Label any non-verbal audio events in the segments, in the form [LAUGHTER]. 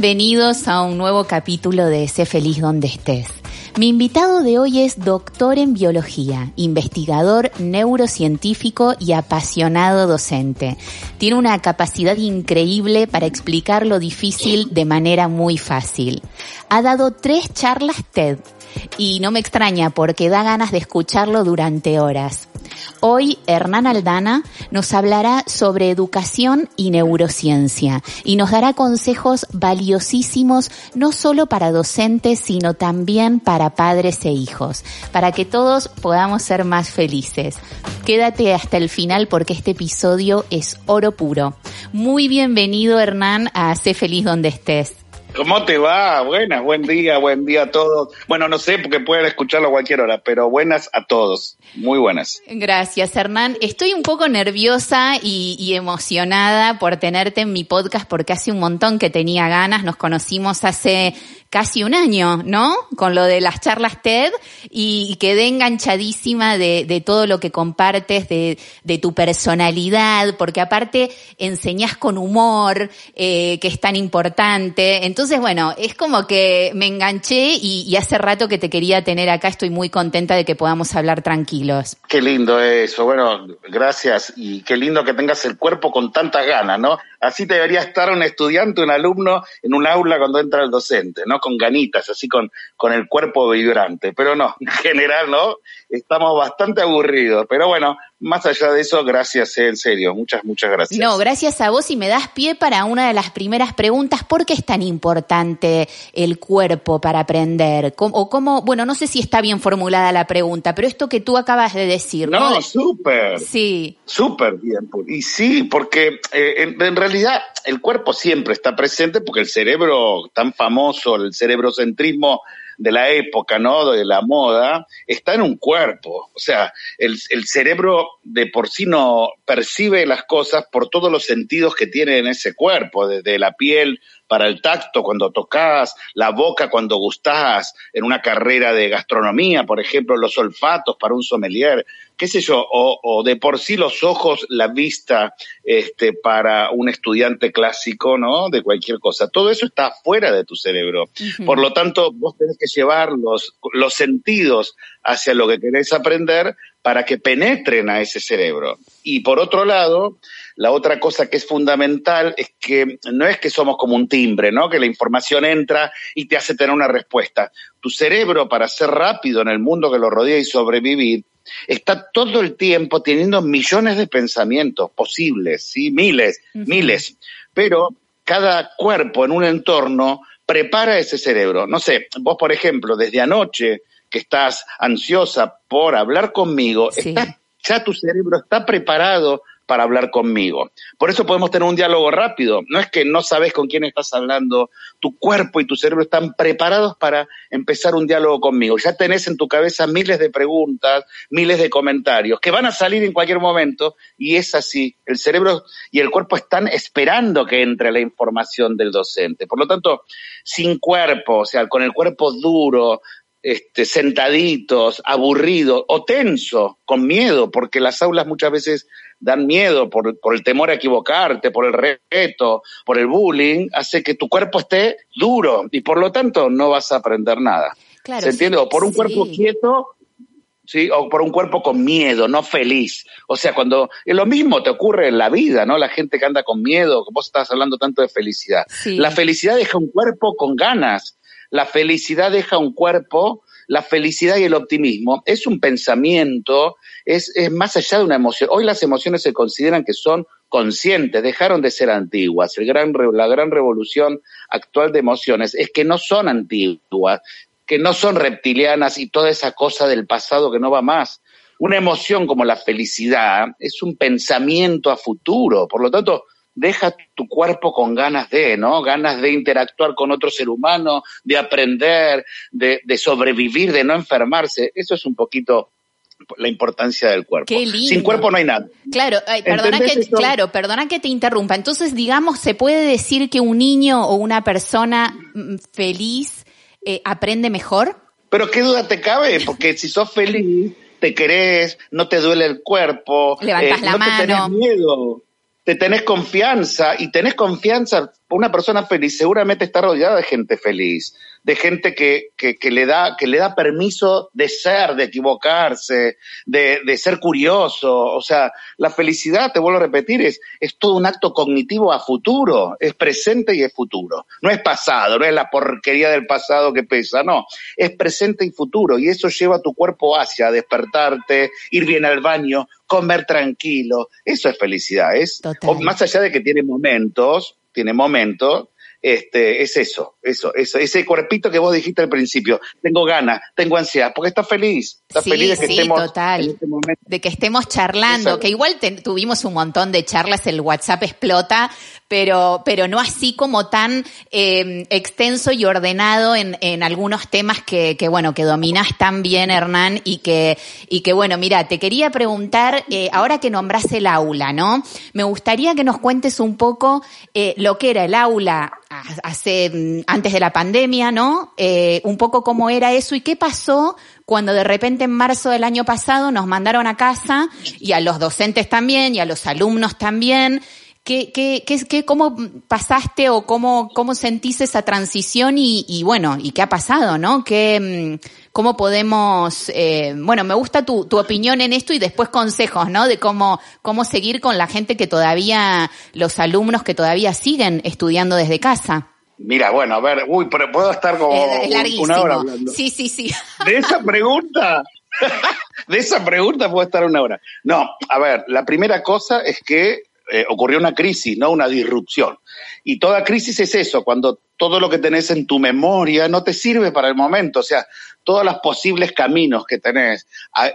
Bienvenidos a un nuevo capítulo de Sé feliz donde estés. Mi invitado de hoy es doctor en biología, investigador neurocientífico y apasionado docente. Tiene una capacidad increíble para explicar lo difícil de manera muy fácil. Ha dado tres charlas TED y no me extraña porque da ganas de escucharlo durante horas. Hoy Hernán Aldana nos hablará sobre educación y neurociencia y nos dará consejos valiosísimos no solo para docentes sino también para padres e hijos, para que todos podamos ser más felices. Quédate hasta el final porque este episodio es oro puro. Muy bienvenido Hernán a Sé feliz donde estés. ¿Cómo te va? Buenas, buen día, buen día a todos. Bueno, no sé porque pueden escucharlo a cualquier hora, pero buenas a todos. Muy buenas. Gracias, Hernán. Estoy un poco nerviosa y, emocionada por tenerte en mi podcast porque hace un montón que tenía ganas. Nos conocimos hace casi un año, ¿no? Con lo de las charlas TED y, quedé enganchadísima de, todo lo que compartes, de, de, tu personalidad, porque aparte enseñás con humor, eh, que es tan importante. Entonces, bueno, es como que me enganché y hace rato que te quería tener acá. Estoy muy contenta de que podamos hablar tranquilos. Qué lindo eso. Bueno, gracias y qué lindo que tengas el cuerpo con tantas ganas, ¿no? Así debería estar un estudiante, un alumno en un aula cuando entra el docente, ¿no? Con ganitas, así con, con el cuerpo vibrante. Pero no, [LAUGHS] en general, ¿no? Estamos bastante aburridos. Pero bueno, más allá de eso, gracias, en serio. Muchas, muchas gracias. No, gracias a vos y me das pie para una de las primeras preguntas. ¿Por qué es tan importante el cuerpo para aprender? O cómo, bueno, no sé si está bien formulada la pregunta, pero esto que tú acabas de decir. No, ¿no? súper. Sí. Súper bien. Y sí, porque eh, en, en realidad el cuerpo siempre está presente porque el cerebro tan famoso, el cerebrocentrismo de la época, ¿no? De la moda, está en un cuerpo. O sea, el, el, cerebro de por sí no percibe las cosas por todos los sentidos que tiene en ese cuerpo, desde la piel para el tacto cuando tocas, la boca cuando gustás, en una carrera de gastronomía, por ejemplo, los olfatos para un sommelier, qué sé yo, o, o de por sí los ojos, la vista, este, para un estudiante clásico, ¿no? De cualquier cosa. Todo eso está fuera de tu cerebro. Uh -huh. Por lo tanto, vos tenés que llevar los, los sentidos hacia lo que querés aprender para que penetren a ese cerebro. Y por otro lado, la otra cosa que es fundamental es que no es que somos como un timbre, ¿no? Que la información entra y te hace tener una respuesta. Tu cerebro, para ser rápido en el mundo que lo rodea y sobrevivir, está todo el tiempo teniendo millones de pensamientos posibles, ¿sí? Miles, uh -huh. miles. Pero cada cuerpo en un entorno prepara ese cerebro. No sé, vos, por ejemplo, desde anoche que estás ansiosa por hablar conmigo, sí. estás, ya tu cerebro está preparado para hablar conmigo. Por eso podemos tener un diálogo rápido. No es que no sabes con quién estás hablando, tu cuerpo y tu cerebro están preparados para empezar un diálogo conmigo. Ya tenés en tu cabeza miles de preguntas, miles de comentarios que van a salir en cualquier momento y es así. El cerebro y el cuerpo están esperando que entre la información del docente. Por lo tanto, sin cuerpo, o sea, con el cuerpo duro, este, sentaditos, aburridos o tenso, con miedo, porque las aulas muchas veces dan miedo por, por, el temor a equivocarte, por el reto, por el bullying, hace que tu cuerpo esté duro y por lo tanto no vas a aprender nada. Claro, ¿Se entiende? Sí, o por un cuerpo quieto, ¿sí? O por un cuerpo con miedo, no feliz. O sea, cuando lo mismo te ocurre en la vida, ¿no? La gente que anda con miedo, vos estás hablando tanto de felicidad. Sí. La felicidad deja un cuerpo con ganas. La felicidad deja un cuerpo, la felicidad y el optimismo es un pensamiento, es, es más allá de una emoción. Hoy las emociones se consideran que son conscientes, dejaron de ser antiguas. La gran revolución actual de emociones es que no son antiguas, que no son reptilianas y toda esa cosa del pasado que no va más. Una emoción como la felicidad es un pensamiento a futuro, por lo tanto, deja tu cuerpo con ganas de, ¿no? Ganas de interactuar con otro ser humano, de aprender, de, de sobrevivir, de no enfermarse. Eso es un poquito la importancia del cuerpo. Qué lindo. Sin cuerpo no hay nada. Claro, ay, perdona que, claro, perdona que te interrumpa. Entonces, digamos, se puede decir que un niño o una persona mm, feliz eh, aprende mejor. Pero qué duda te cabe, porque si sos feliz, te querés, no te duele el cuerpo, eh, Levantas la no te tenés mano. miedo, te tenés confianza y tenés confianza. Una persona feliz seguramente está rodeada de gente feliz, de gente que, que, que le da que le da permiso de ser, de equivocarse, de, de ser curioso. O sea, la felicidad, te vuelvo a repetir, es, es todo un acto cognitivo a futuro, es presente y es futuro. No es pasado, no es la porquería del pasado que pesa, no, es presente y futuro y eso lleva a tu cuerpo hacia despertarte, ir bien al baño, comer tranquilo. Eso es felicidad, es Total. más allá de que tiene momentos, tiene momentos, este, es eso, eso, eso, ese cuerpito que vos dijiste al principio, tengo ganas, tengo ansiedad, porque estás feliz, estás Sí, feliz de que sí, estemos total. en este momento. de que estemos charlando, Exacto. que igual te- tuvimos un montón de charlas, el WhatsApp explota, pero, pero no así como tan eh, extenso y ordenado en, en algunos temas que, que, bueno, que dominás tan bien, Hernán, y que, y que, bueno, mira, te quería preguntar, eh, ahora que nombrás el aula, ¿no? Me gustaría que nos cuentes un poco eh, lo que era el aula hace, mm, antes de la pandemia, ¿no? Eh, un poco cómo era eso y qué pasó cuando de repente en marzo del año pasado nos mandaron a casa y a los docentes también y a los alumnos también. ¿Qué, qué, qué, qué- cómo pasaste o cómo, cómo sentís esa transición y, y bueno, y qué ha pasado, ¿no? ¿Qué, mm, ¿Cómo podemos, eh, bueno, me gusta tu, tu opinión en esto y después consejos, ¿no? De cómo, cómo seguir con la gente que todavía, los alumnos que todavía siguen estudiando desde casa. Mira, bueno, a ver, uy, pero puedo estar como es una hora hablando. Sí, sí, sí. De esa pregunta, [LAUGHS] de esa pregunta puedo estar una hora. No, a ver, la primera cosa es que eh, ocurrió una crisis, no una disrupción. Y toda crisis es eso, cuando todo lo que tenés en tu memoria no te sirve para el momento, o sea, todos los posibles caminos que tenés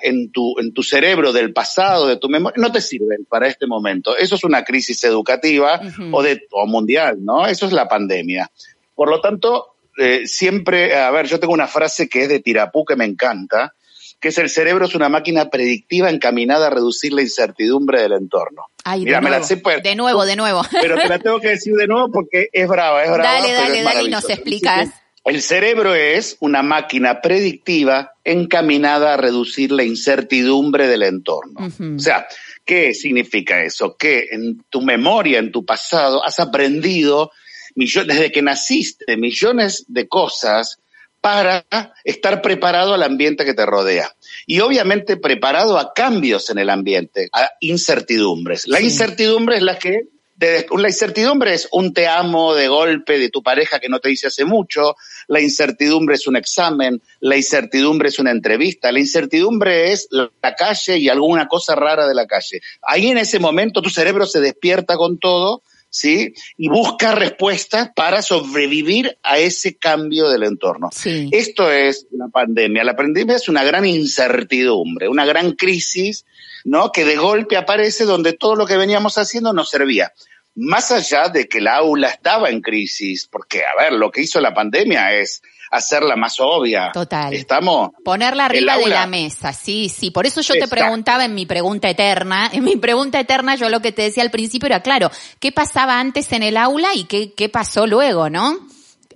en tu, en tu cerebro del pasado, de tu memoria, no te sirven para este momento. Eso es una crisis educativa o, de, o mundial, ¿no? Eso es la pandemia. Por lo tanto, eh, siempre, a ver, yo tengo una frase que es de Tirapú que me encanta, que es el cerebro es una máquina predictiva encaminada a reducir la incertidumbre del entorno. Ay, de Mira, me la nuevo, sé, pues, de nuevo, de nuevo. [LAUGHS] pero te la tengo que decir de nuevo porque es brava, es brava. Dale, dale, dale, y nos explicas. El cerebro es una máquina predictiva encaminada a reducir la incertidumbre del entorno. O sea, ¿qué significa eso? Que en tu memoria, en tu pasado, has aprendido millones, desde que naciste, millones de cosas para estar preparado al ambiente que te rodea. Y obviamente preparado a cambios en el ambiente, a incertidumbres. La Sí. incertidumbre es la que te- la incertidumbre es un te amo de golpe de tu pareja que no te dice hace mucho, la incertidumbre es un examen, la incertidumbre es una entrevista, la incertidumbre es la la calle y alguna cosa rara de la calle. Ahí en ese momento tu cerebro se despierta con todo, ¿sí? Y busca respuestas para sobrevivir a ese cambio del entorno. Sí. Esto es la pandemia. La pandemia es una gran incertidumbre, una gran crisis, ¿no? Que de golpe aparece donde todo lo que veníamos haciendo nos servía. Más allá de que el aula estaba en crisis, porque, a ver, lo que hizo la pandemia es hacerla más obvia. Total. Estamos. Ponerla arriba de la mesa, sí, sí. Por eso yo te preguntaba en mi pregunta eterna, en mi pregunta eterna yo lo que te decía al principio era, claro, ¿qué pasaba antes en el aula y qué, qué pasó luego, no?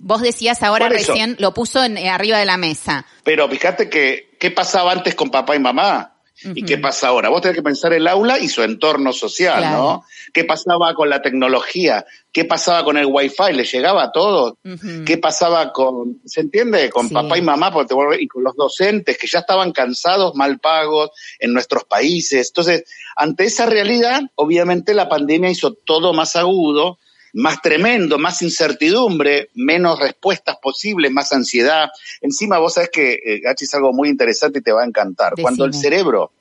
Vos decías ahora recién, lo puso en, eh, arriba de la mesa. Pero fíjate que, ¿qué pasaba antes con papá y mamá? ¿Y qué pasa ahora? Vos tenés que pensar el aula y su entorno social, Claro. ¿no? ¿Qué pasaba con la tecnología? ¿Qué pasaba con el wifi? ¿Le llegaba a todos? ¿Qué pasaba con, se entiende? Con Sí. papá y mamá porque te vuelve- y con los docentes que ya estaban cansados, mal pagos en nuestros países. Entonces, ante esa realidad, obviamente la pandemia hizo todo más agudo, más tremendo, más incertidumbre, menos respuestas posibles, más ansiedad. Encima vos sabés que, eh, Gachi, es algo muy interesante y te va a encantar. Cuando el cerebro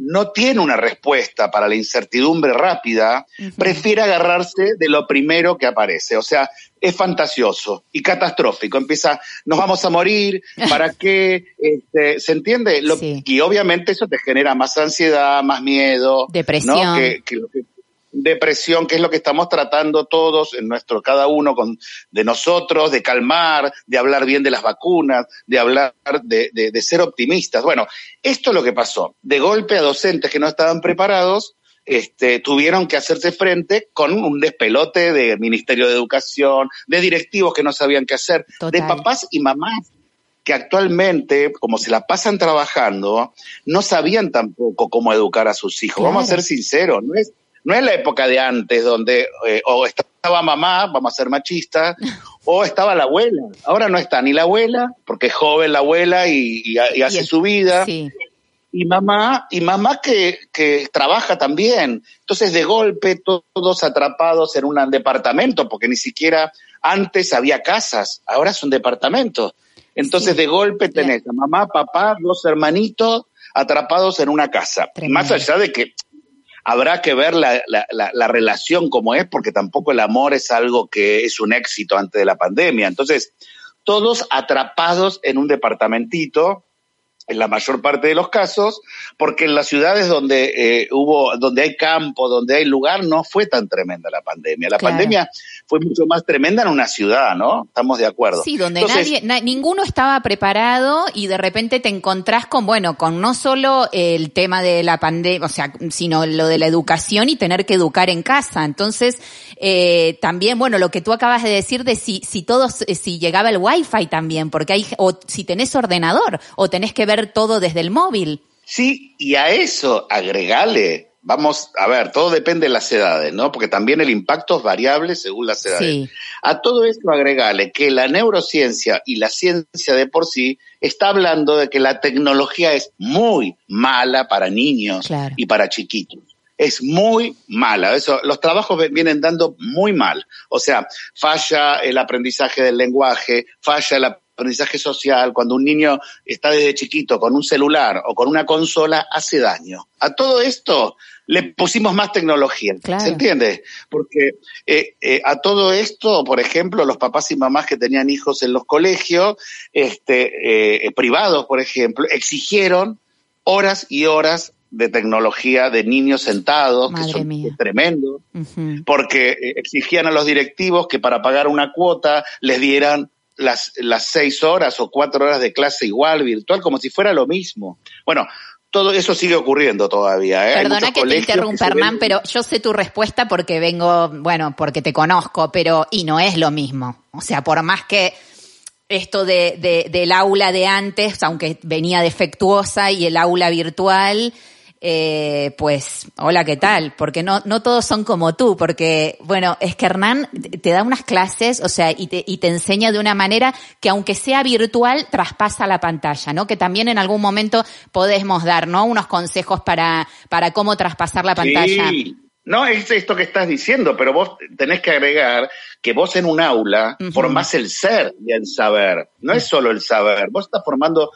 no tiene una respuesta para la incertidumbre rápida, prefiere agarrarse de lo primero que aparece. O sea, es fantasioso y catastrófico. Empieza, nos vamos a morir, ¿para [LAUGHS] qué? Este, ¿Se entiende? Lo- Sí. Y obviamente eso te genera más ansiedad, más miedo. ¿no? Depresión. Que- que lo que- depresión, que es lo que estamos tratando todos en nuestro, cada uno con, de nosotros, de calmar, de hablar bien de las vacunas, de hablar de, de- de ser optimistas. Bueno, esto es lo que pasó. De golpe a docentes que no estaban preparados, este, tuvieron que hacerse frente con un despelote de Ministerio de Educación, de directivos que no sabían qué hacer, Total. de papás y mamás que actualmente, como se la pasan trabajando, no sabían tampoco cómo educar a sus hijos. Vamos a ser sinceros, no es, no es la época de antes donde eh, o estaba mamá, vamos a ser machistas, o estaba la abuela. Ahora no está ni la abuela, porque es joven la abuela y, y ha- y hace Y su vida Sí. y mamá, y mamá que, que trabaja también. Entonces, de golpe, to- todos atrapados en un departamento, porque ni siquiera antes había casas, ahora son departamentos. Entonces, Sí. de golpe tenés a mamá, papá, dos hermanitos atrapados en una casa. Tremendo. Más allá de que habrá que ver la, la, la, la relación como es, porque tampoco el amor es algo que es un éxito antes de la pandemia. Entonces, todos atrapados en un departamentito, en la mayor parte de los casos, porque en las ciudades donde eh, hubo, donde hay campo, donde hay lugar, no fue tan tremenda la pandemia. La Claro. pandemia fue mucho más tremenda en una ciudad, ¿no? Estamos de acuerdo. Sí, donde Entonces, nadie, na- ninguno estaba preparado y de repente te encontrás con, bueno, con no solo el tema de la pandemia, o sea, sino lo de la educación y tener que educar en casa. Entonces, eh, también, bueno, lo que tú acabas de decir de si, si todos, si llegaba el wifi también, porque hay, o si tenés ordenador, o tenés que ver todo desde el móvil. Sí, y a eso agregale, vamos a ver, todo depende de las edades, ¿no? Porque también el impacto es variable según las edades. Sí. A todo esto agregale que la neurociencia y la ciencia de por sí está hablando de que la tecnología es muy mala para niños Claro. y para chiquitos. Es muy mala. Eso, los trabajos vienen dando muy mal. O sea, falla el aprendizaje del lenguaje, falla el aprendizaje social. Cuando un niño está desde chiquito con un celular o con una consola, hace daño. A todo esto le pusimos más tecnología. Claro. ¿Se entiende? Porque eh, eh, a todo esto, por ejemplo, los papás y mamás que tenían hijos en los colegios, este, eh, privados, por ejemplo, exigieron horas y horas de tecnología de niños sentados, Madre que son mía. tremendo, porque exigían a los directivos que para pagar una cuota les dieran las, las seis horas o cuatro horas de clase igual, virtual, como si fuera lo mismo. Bueno, todo eso sigue ocurriendo todavía. ¿eh? Perdona que te interrumpa, ven- pero yo sé tu respuesta porque vengo, bueno, porque te conozco, pero y no es lo mismo. O sea, por más que esto de, de- del aula de antes, aunque venía defectuosa y el aula virtual, eh, pues, hola, ¿qué tal? Porque no, no todos son como tú, porque, bueno, es que Hernán te da unas clases, o sea, y te, y te enseña de una manera que aunque sea virtual, traspasa la pantalla, ¿no? Que también en algún momento podemos dar, ¿no? Unos consejos para, para cómo traspasar la pantalla. Sí. No, es esto que estás diciendo, pero vos tenés que agregar que vos en un aula formás el ser y el saber. No es solo el saber. Vos estás formando,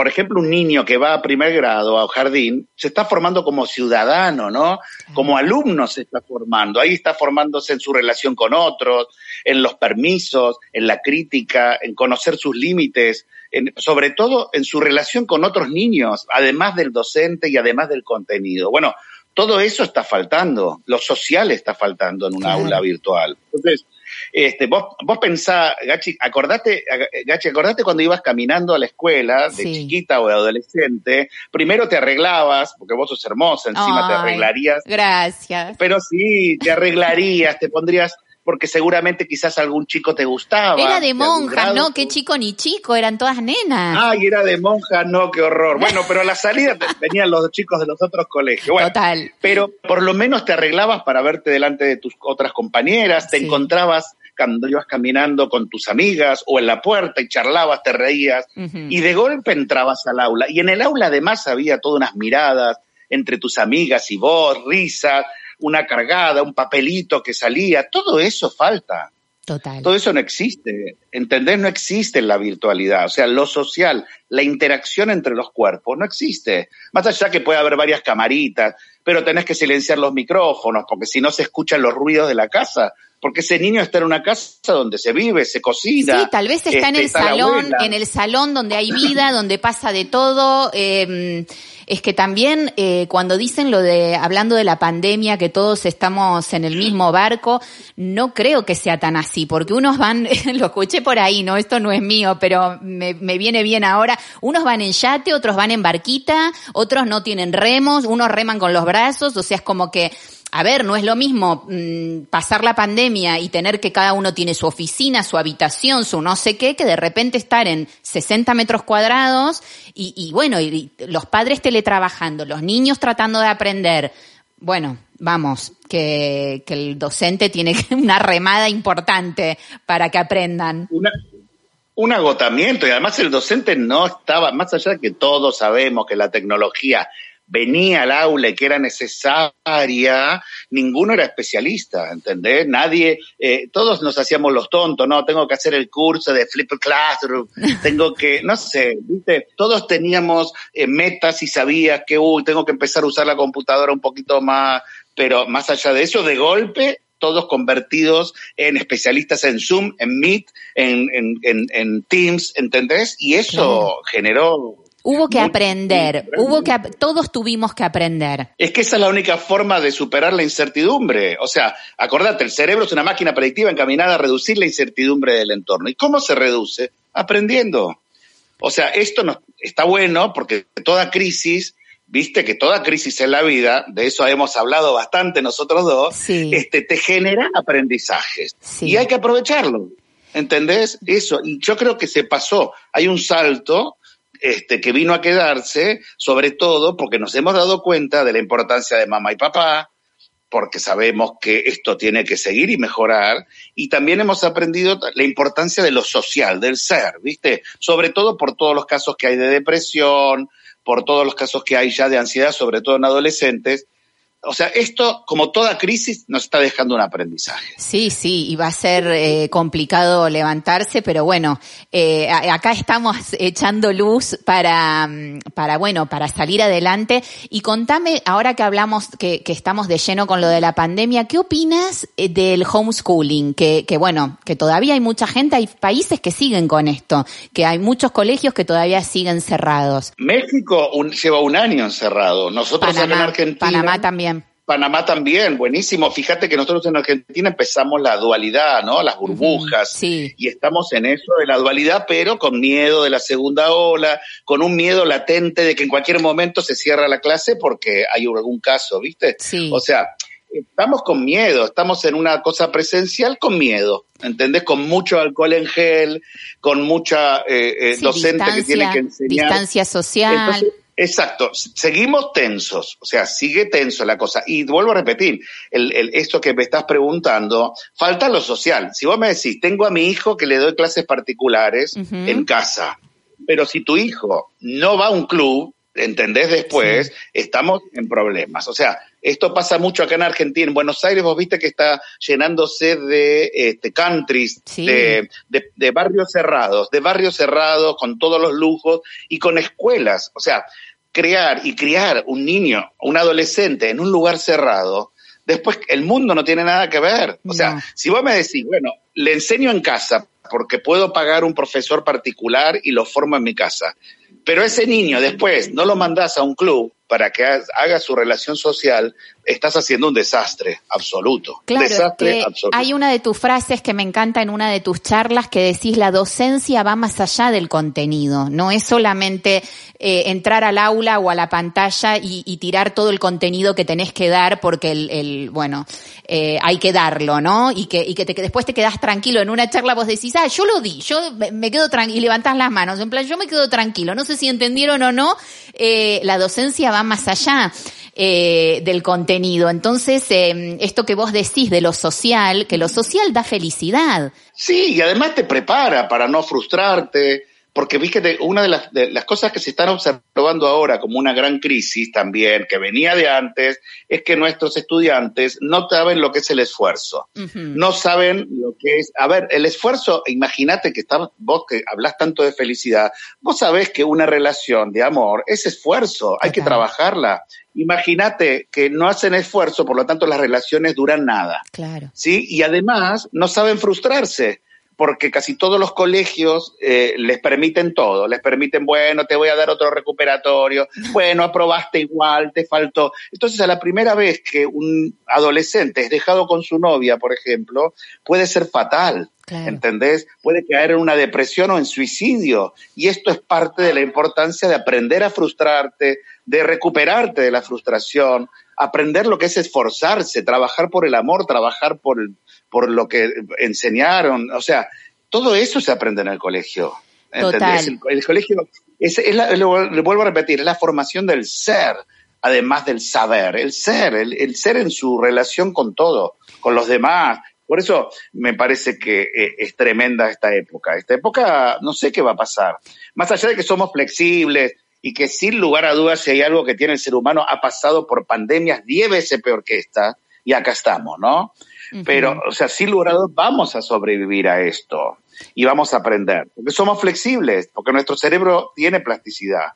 por ejemplo, un niño que va a primer grado, a jardín, se está formando como ciudadano, ¿no? Como alumno se está formando. Ahí está formándose en su relación con otros, en los permisos, en la crítica, en conocer sus límites, en- sobre todo en su relación con otros niños, además del docente y además del contenido. Bueno, todo eso está faltando, lo social está faltando en una Claro. aula virtual. Entonces, este, vos, vos pensá, Gachi, acordate, Gachi, acordate cuando ibas caminando a la escuela, de Sí. chiquita o de adolescente, primero te arreglabas, porque vos sos hermosa, encima te arreglarías, Gracias. pero sí, te arreglarías, te pondrías, porque seguramente quizás algún chico te gustaba. Era de grado. ¿no? Qué chico ni chico, eran todas nenas. Ay, era de monja, no, qué horror. Bueno, pero a la salida venían los chicos de los otros colegios. Bueno, Total. Pero por lo menos te arreglabas para verte delante de tus otras compañeras, te Sí. encontrabas cuando ibas caminando con tus amigas o en la puerta y charlabas, te reías y de golpe entrabas al aula. Y en el aula además había todas unas miradas entre tus amigas y vos, risas, una cargada, un papelito que salía, todo eso falta. Total. Todo eso no existe, ¿entendés? No existe en la virtualidad. O sea, lo social, la interacción entre los cuerpos, no existe. Más allá que puede haber varias camaritas, pero tenés que silenciar los micrófonos, porque si no se escuchan los ruidos de la casa. Porque ese niño está en una casa donde se vive, se cocina. Sí, tal vez está en este, el está la salón, en el salón donde hay vida, [COUGHS] donde pasa de todo. eh, es que también eh, cuando dicen lo de, hablando de la pandemia, que todos estamos en el mismo barco, no creo que sea tan así, porque unos van, [LAUGHS] lo escuché por ahí, no, esto no es mío, pero me, me viene bien ahora, unos van en yate, otros van en barquita, otros no tienen remos, unos reman con los brazos, o sea, es como que a ver, no es lo mismo mm, pasar la pandemia y tener que cada uno tiene su oficina, su habitación, su no sé qué, que de repente estar en 60 metros cuadrados y, bueno, y, los padres teletrabajando, los niños tratando de aprender. Bueno, vamos, que, que el docente tiene [LAUGHS] una remada importante para que aprendan. Una- un agotamiento y además el docente no estaba, más allá de que todos sabemos que la tecnología venía al aula y que era necesaria, ninguno era especialista, ¿entendés? Nadie, eh, todos nos hacíamos los tontos, no, tengo que hacer el curso de Flip Classroom, [LAUGHS] tengo que, no sé, viste, todos teníamos eh, metas y sabías que, uy, tengo que empezar a usar la computadora un poquito más, pero más allá de eso, de golpe, todos convertidos en especialistas en Zoom, en Meet, en, en, en, en Teams, ¿entendés? Y eso generó... Hubo que aprender, hubo que, todos tuvimos que aprender. Es que esa es la única forma de superar la incertidumbre. O sea, acordate, el cerebro es una máquina predictiva encaminada a reducir la incertidumbre del entorno. ¿Y cómo se reduce? Aprendiendo. O sea, esto no, está bueno porque toda crisis, viste que toda crisis en la vida, de eso hemos hablado bastante nosotros dos, Sí. este, te genera aprendizajes. Sí. Y hay que aprovecharlo. ¿Entendés? Eso. Y yo creo que se pasó. Hay un salto este, que vino a quedarse, sobre todo porque nos hemos dado cuenta de la importancia de mamá y papá, porque sabemos que esto tiene que seguir y mejorar, y también hemos aprendido la importancia de lo social, del ser, ¿viste? Sobre todo por todos los casos que hay de depresión, por todos los casos que hay ya de ansiedad, sobre todo en adolescentes. O sea, esto, como toda crisis, nos está dejando un aprendizaje. Sí, sí, y va a ser eh, complicado levantarse, pero bueno, eh, acá estamos echando luz para, mm, para, bueno, para salir adelante. Y contame, ahora que hablamos, que, que estamos de lleno con lo de la pandemia, ¿qué opinas eh, del homeschooling? Que, que bueno, que todavía hay mucha gente, hay países que siguen con esto, que hay muchos colegios que todavía siguen cerrados. México un- lleva un año encerrado. Nosotros acá en Panamá, Argentina. Panamá también. Panamá también, buenísimo. Fíjate que nosotros en Argentina empezamos la dualidad, ¿no? Las burbujas. sí. Y estamos en eso de la dualidad, pero con miedo de la segunda ola, con un miedo latente de que en cualquier momento se cierra la clase porque hay algún caso, ¿viste? Sí. O sea, estamos con miedo, estamos en una cosa presencial con miedo, ¿entendés? Con mucho alcohol en gel, con mucha eh, eh, Sí, docente que tiene que enseñar. distancia social. Entonces, exacto, seguimos tensos, o sea, sigue tenso la cosa. Y vuelvo a repetir, el, el- esto que me estás preguntando, falta lo social. Si vos me decís, tengo a mi hijo que le doy clases particulares en casa, pero si tu hijo no va a un club, ¿entendés? Después, estamos en problemas. O sea, esto pasa mucho acá en Argentina. En Buenos Aires vos viste que está llenándose de este, countries, Sí. de, de, de barrios cerrados, de barrios cerrados con todos los lujos y con escuelas. O sea, crear y criar un niño, un adolescente en un lugar cerrado, después el mundo no tiene nada que ver. O sea, si vos me decís, bueno, le enseño en casa porque puedo pagar un profesor particular y lo formo en mi casa, pero ese niño después no lo mandás a un club para que ha- haga su relación social, estás haciendo un desastre absoluto. Claro, desastre que absoluto. hay una de tus frases que me encanta en una de tus charlas que decís la docencia va más allá del contenido, no es solamente eh, entrar al aula o a la pantalla y, y, tirar todo el contenido que tenés que dar porque el, el bueno, eh, hay que darlo, ¿no? Y que, y que, te, que después te quedás tranquilo. En una charla vos decís, ah, yo lo di, yo me quedo tranquilo, y levantás las manos, en plan, yo me quedo tranquilo, no sé si entendieron o no, eh, la docencia va más allá. Del contenido. Entonces, eh, esto que vos decís de lo social, que lo social da felicidad. Sí, y además te prepara para no frustrarte, porque fíjate, una de las, de las, cosas que se están observando ahora como una gran crisis también, que venía de antes, es que nuestros estudiantes no saben lo que es el esfuerzo. Uh -huh. No saben lo que es, a ver, el esfuerzo, imagínate que estás, vos que hablas tanto de felicidad, vos sabés que una relación de amor es esfuerzo, hay que trabajarla. Imagínate que no hacen esfuerzo, por lo tanto las relaciones duran nada. Claro. ¿Sí? Y además no saben frustrarse porque casi todos los colegios eh, les permiten todo, les permiten, bueno, te voy a dar otro recuperatorio, bueno, aprobaste igual, te faltó. Entonces, a la primera vez que un adolescente es dejado con su novia, por ejemplo, puede ser fatal. Claro. ¿Entendés? Puede caer en una depresión o en suicidio. Y esto es parte de la importancia de aprender a frustrarte, de recuperarte de la frustración, aprender lo que es esforzarse, trabajar por el amor, trabajar por, por lo que enseñaron. O sea, todo eso se aprende en el colegio. ¿entendés? El, el, colegio, es, es la, lo, le vuelvo a repetir, es la formación del ser, además del saber. El ser, el, el ser en su relación con todo, con los demás, por eso me parece que eh, es tremenda esta época. Esta época no sé qué va a pasar. Más allá de que somos flexibles y que sin lugar a dudas si hay algo que tiene el ser humano ha pasado por pandemias diez veces peor que esta y acá estamos, ¿no? Uh -huh. Pero, o sea, sin lugar a dudas vamos a sobrevivir a esto y vamos a aprender. Porque somos flexibles, porque nuestro cerebro tiene plasticidad.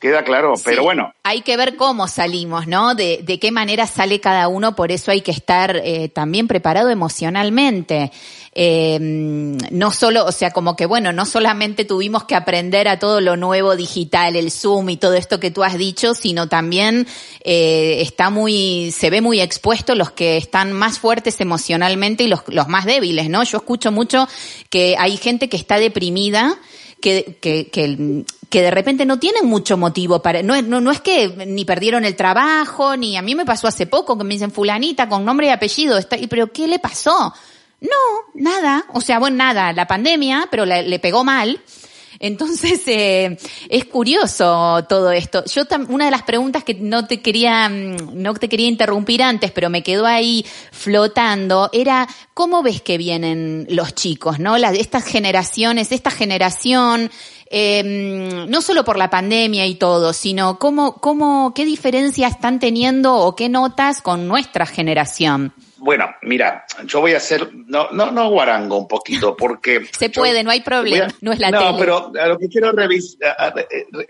Queda claro, sí, pero bueno. Hay que ver cómo salimos, ¿no? De, de qué manera sale cada uno, por eso hay que estar eh, también preparado emocionalmente. Eh, no solo, o sea, como que bueno, no solamente tuvimos que aprender a todo lo nuevo digital, el Zoom y todo esto que tú has dicho, sino también eh, está muy, se ve muy expuesto los que están más fuertes emocionalmente y los, los más débiles, ¿no? Yo escucho mucho que hay gente que está deprimida, que, que, que, que de repente no tienen mucho motivo para, no, no, no es que ni perdieron el trabajo, ni a mí me pasó hace poco que me dicen fulanita con nombre y apellido, está, pero ¿qué le pasó? No, nada, o sea, bueno, nada, la pandemia, pero le pegó mal. Entonces, eh, es curioso todo esto. Yo, una de las preguntas que no te quería, no te quería interrumpir antes, pero me quedó ahí flotando, era, ¿cómo ves que vienen los chicos, no? Las, estas generaciones, esta generación, eh, no solo por la pandemia y todo, sino cómo, cómo, qué diferencia están teniendo o qué notas con nuestra generación. Bueno, mira, yo voy a hacer, no, no, no guarango un poquito, [LAUGHS] porque... Se puede, no hay problema, a, no es la No, tele. pero a lo que quiero revisar,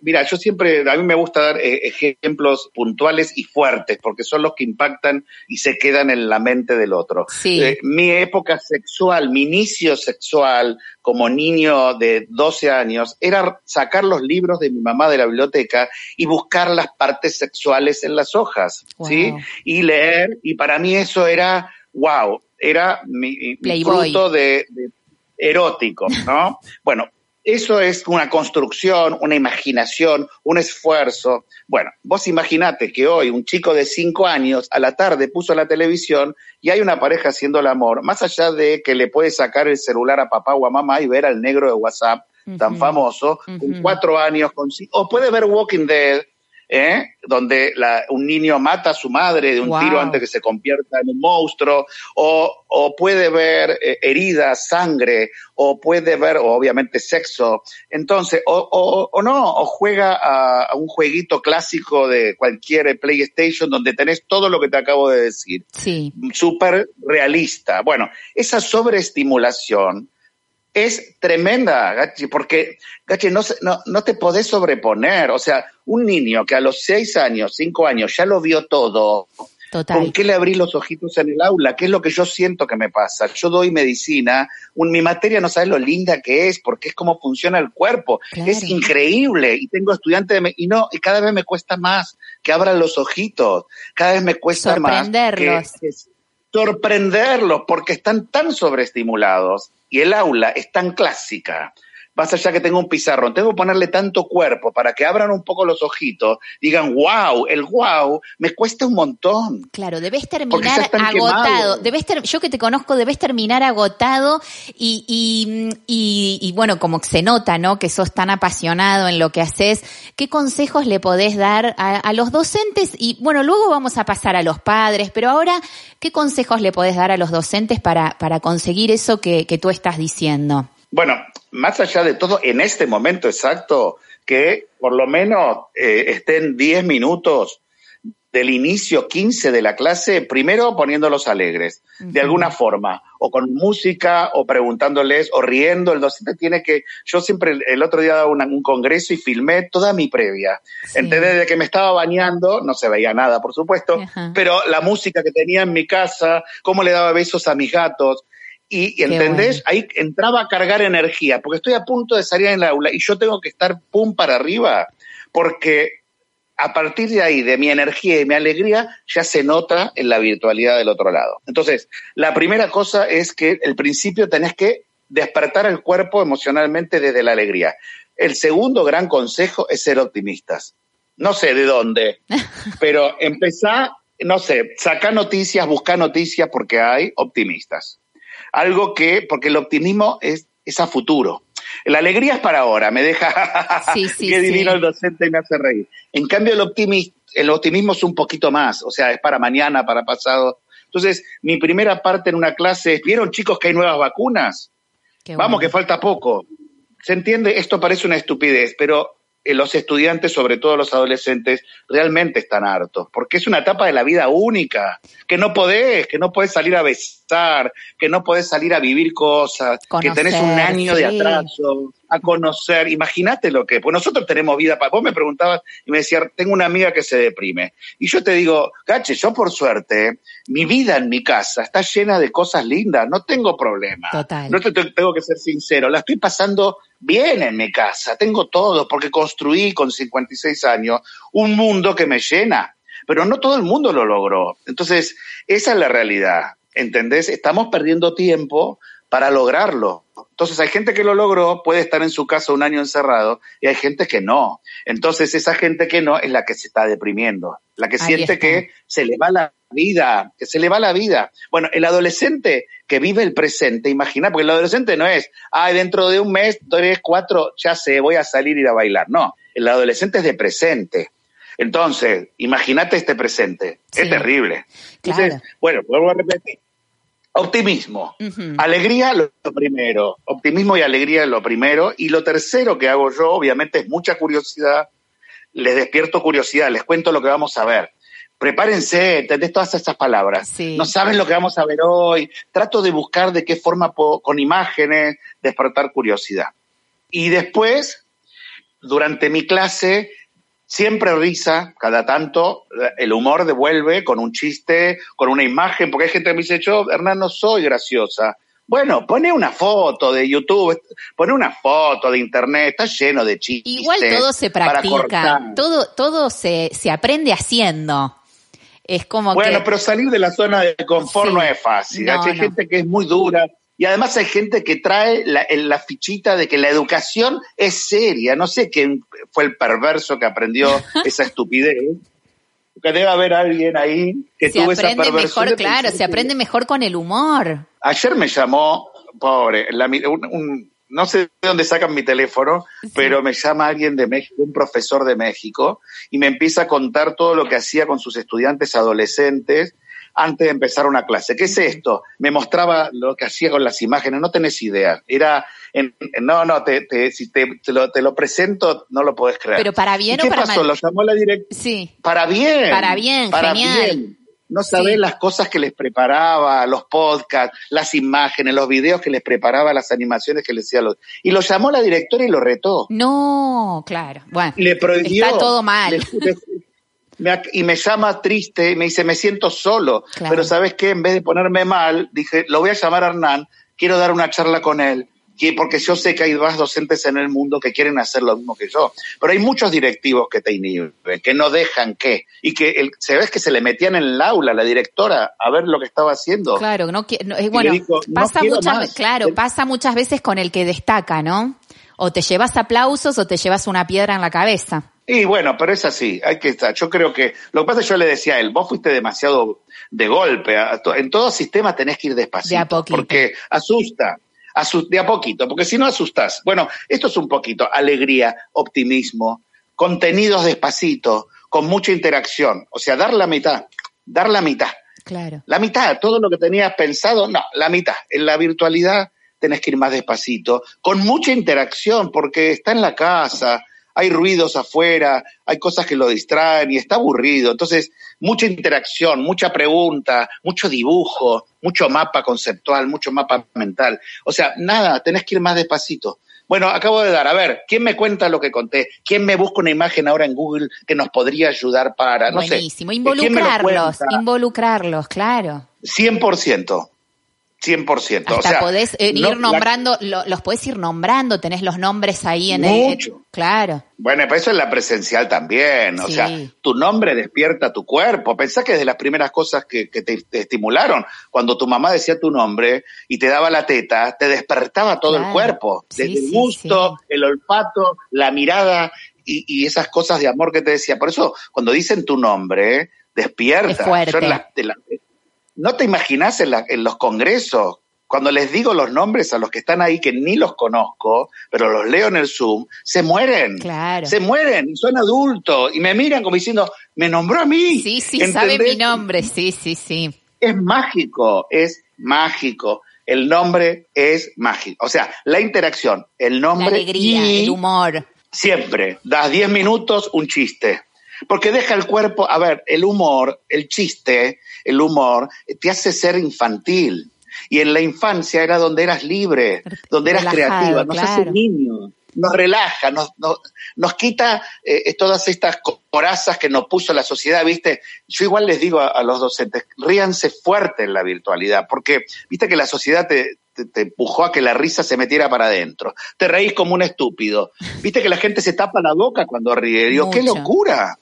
mira, yo siempre, a mí me gusta dar eh, ejemplos puntuales y fuertes, porque son los que impactan y se quedan en la mente del otro. Sí. Eh, mi época sexual, mi inicio sexual como niño de 12 años, era sacar los libros de mi mamá de la biblioteca y buscar las partes sexuales en las hojas, wow. ¿sí? Y leer, y para mí eso era wow, era mi, mi fruto de, de, erótico, ¿no? [LAUGHS] bueno, eso es una construcción, una imaginación, un esfuerzo. Bueno, vos imaginate que hoy un chico de cinco años a la tarde puso la televisión y hay una pareja haciendo el amor, más allá de que le puede sacar el celular a papá o a mamá y ver al negro de WhatsApp uh -huh. tan famoso, uh -huh. con cuatro años, con, o puede ver Walking Dead, ¿eh? donde la, un niño mata a su madre de un wow. tiro antes que se convierta en un monstruo, o, o puede ver eh, heridas, sangre, o puede ver, o obviamente sexo. Entonces, o, o, o no, o juega a, a, un jueguito clásico de cualquier PlayStation donde tenés todo lo que te acabo de decir. Sí. Súper realista. Bueno, esa sobreestimulación es tremenda, Gachi, porque, Gachi, no, no, no te podés sobreponer. O sea, un niño que a los seis años, cinco años, ya lo vio todo, Total. ¿Con qué le abrí los ojitos en el aula? ¿Qué es lo que yo siento que me pasa? Yo doy medicina, un- mi materia no sabes lo linda que es, porque es cómo funciona el cuerpo. Claro. Es increíble. Y tengo estudiantes de y no, y cada vez me cuesta más que abran los ojitos. Cada vez me cuesta más. Que- que sorprenderlos, porque están tan sobreestimulados y el aula es tan clásica. Más allá que tengo un pizarrón, tengo que ponerle tanto cuerpo para que abran un poco los ojitos, digan, wow, el wow, me cuesta un montón. Claro, debes terminar agotado. quemados. Debes ter- yo que te conozco, debes terminar agotado y, y, y, y, bueno, como se nota, ¿no? Que sos tan apasionado en lo que haces. ¿Qué consejos le podés dar a, a los docentes? Y bueno, luego vamos a pasar a los padres, pero ahora, ¿qué consejos le podés dar a los docentes para, para conseguir eso que, que tú estás diciendo? Bueno, más allá de todo, en este momento exacto, que por lo menos eh, estén 10 minutos del inicio 15 de la clase, primero poniéndolos alegres, de alguna forma, o con música, o preguntándoles, o riendo. El docente tiene que, yo siempre el- otro día daba un congreso y filmé toda mi previa. Sí. Desde que me estaba bañando, no se veía nada, por supuesto, pero la música que tenía en mi casa, cómo le daba besos a mis gatos. Y, ¿entendés? bueno. Ahí entraba a cargar energía, porque estoy a punto de salir en el aula y yo tengo que estar pum para arriba, porque a partir de ahí, de mi energía y mi alegría, ya se nota en la virtualidad del otro lado. Entonces, la primera cosa es que el principio tenés que despertar el cuerpo emocionalmente desde la alegría. El segundo gran consejo es ser optimistas. No sé de dónde, [LAUGHS] pero empezá, no sé, saca noticias, busca noticias porque hay optimistas. Algo que, porque el optimismo es, es a futuro. La alegría es para ahora, me deja, Sí, [LAUGHS] sí, qué sí. divino el docente y me hace reír. En cambio, el, optimis- el optimismo es un poquito más, o sea, es para mañana, para pasado. Entonces, mi primera parte en una clase es, ¿vieron chicos que hay nuevas vacunas? Qué Vamos, bueno. que falta poco. Se entiende, esto parece una estupidez, pero los estudiantes, sobre todo los adolescentes, realmente están hartos, porque es una etapa de la vida única, que no podés, que no podés salir a besar, que no podés salir a vivir cosas, que tenés un año de atraso, a conocer. Imagínate lo que, pues nosotros tenemos vida, pa- vos me preguntabas y me decías, tengo una amiga que se deprime. Y yo te digo, Gache, yo por suerte, mi vida en mi casa está llena de cosas lindas, no tengo problema. Total. No te- tengo que ser sincero, la estoy pasando bien en mi casa, tengo todo, porque construí con 56 años un mundo que me llena, pero no todo el mundo lo logró. Entonces, esa es la realidad, ¿entendés? Estamos perdiendo tiempo para lograrlo. Entonces hay gente que lo logró, puede estar en su casa un año encerrado, y hay gente que no. Entonces esa gente que no es la que se está deprimiendo, la que Ahí siente está. que se le va la vida, que se le va la vida. Bueno, el adolescente que vive el presente, imagina, porque el adolescente no es, ay, dentro de un mes, tres, cuatro, ya sé, voy a salir y ir a bailar. No, el adolescente es de presente. Entonces, imagínate este presente. Sí. Es terrible. Entonces, bueno, vuelvo a repetir. Optimismo. Alegría lo lo primero. Optimismo y alegría es lo primero. Y lo tercero que hago yo, obviamente, es mucha curiosidad. Les despierto curiosidad, les cuento lo que vamos a ver. Prepárense, ¿entendés todas esas palabras? Sí. No saben lo que vamos a ver hoy. Trato de buscar de qué forma puedo, con imágenes, despertar curiosidad. Y después, durante mi clase, siempre risa, cada tanto, el humor devuelve con un chiste, con una imagen, porque hay gente que me dice, yo, Hernán, no soy graciosa. Bueno, pone una foto de YouTube, pone una foto de internet, está lleno de chistes. Igual todo se practica, todo, todo se, se aprende haciendo. Es como Bueno, que... pero salir de la zona de confort Sí. no es fácil. No, hay no. gente que es muy dura y además hay gente que trae la, la fichita de que la educación es seria. No sé quién fue el perverso que aprendió [LAUGHS] esa estupidez. Que debe haber alguien ahí que se tuvo esa perversión. mejor, claro, se aprende mejor con el humor. Ayer me llamó, pobre, la un- un- no sé de dónde sacan mi teléfono, pero me llama alguien de México, un profesor de México, y me empieza a contar todo lo que hacía con sus estudiantes adolescentes antes de empezar una clase. ¿Qué es esto? Me mostraba lo que hacía con las imágenes, no tenés idea. Era, en- en- no, no, te, te- si te, te lo, te lo presento, no lo podés creer. Pero para bien ¿Y o qué para pasó? mal? Lo llamó la directora. Sí, Para bien. Para bien, para genial. bien. No sabés Sí. las cosas que les preparaba, los podcasts, las imágenes, los videos que les preparaba, las animaciones que les hacía. Los... Y lo llamó la directora y lo retó. no, claro. Bueno, Le prohibió. está todo mal. le- me y me llama triste y me dice, me siento solo. Claro. Pero ¿sabes qué? En vez de ponerme mal, dije, lo voy a llamar a Hernán, quiero dar una charla con él. Que- Porque yo sé que hay más docentes en el mundo que quieren hacer lo mismo que yo. Pero hay muchos directivos que te inhiben, que no dejan que. Y que el- se ve que se le metían en el aula la directora a ver lo que estaba haciendo. Claro, no, no, bueno, dijo, no pasa muchas, más. claro, pasa muchas veces con el que destaca, ¿no? O te llevas aplausos o te llevas una piedra en la cabeza. Y bueno, pero es así, hay que estar. Yo creo que, lo que pasa es que yo le decía a él, vos fuiste demasiado de golpe, en todo sistema tenés que ir despacito. De a. Porque asusta, asu- de a poquito, porque si no asustas. Bueno, esto es un poquito, alegría, optimismo, contenidos despacito, con mucha interacción. O sea, dar la mitad, dar la mitad. Claro. La mitad, todo lo que tenías pensado, no, la mitad. En la virtualidad tenés que ir más despacito, con mucha interacción, porque está en la casa, hay ruidos afuera, hay cosas que lo distraen y está aburrido. Entonces, mucha interacción, mucha pregunta, mucho dibujo, mucho mapa conceptual, mucho mapa mental. O sea, nada, tenés que ir más despacito. Bueno, acabo de dar, a ver, ¿quién me cuenta lo que conté? ¿Quién me busca una imagen ahora en Google que nos podría ayudar para, no sé? Buenísimo. ¿quién me lo Involucrarlos, involucrarlos, claro. 100%. 100%. Hasta o sea, podés eh, no- ir nombrando, lo- los podés ir nombrando, tenés los nombres ahí en Mucho. el. Claro. Bueno, pero eso es la presencial también. O Sí. sea, tu nombre despierta tu cuerpo. Pensá que es de las primeras cosas que, que te, te estimularon. Cuando tu mamá decía tu nombre y te daba la teta, te despertaba todo Claro. el cuerpo. Sí, Desde el gusto, sí. el olfato, la mirada y, y esas cosas de amor que te decía. Por eso, cuando dicen tu nombre, eh, despierta. Es fuerte. Yo en la- de la- no te imaginas en, la- en los congresos, cuando les digo los nombres a los que están ahí que ni los conozco, pero los leo en el Zoom, se mueren. Claro. Se mueren, son adultos y me miran como diciendo, me nombró a mí. Sí, sí, sabe mi nombre. Sí, sí, sí. Es mágico, es mágico. El nombre es mágico. O sea, la interacción, el La nombre alegría, y el humor. siempre, das 10 minutos, un chiste. Porque deja el cuerpo, a ver, el humor, el chiste, el humor, te hace ser infantil. Y en la infancia era donde eras libre, donde eras Relajado, creativa, nos hace claro. niños, nos relaja, nos, nos, nos quita eh, todas estas corazas que nos puso la sociedad, ¿viste? Yo igual les digo a, a los docentes, ríanse fuerte en la virtualidad, porque viste que la sociedad te, te, te empujó a que la risa se metiera para adentro. Te reís como un estúpido. Viste que la gente se tapa la boca cuando ríe. Digo, qué locura.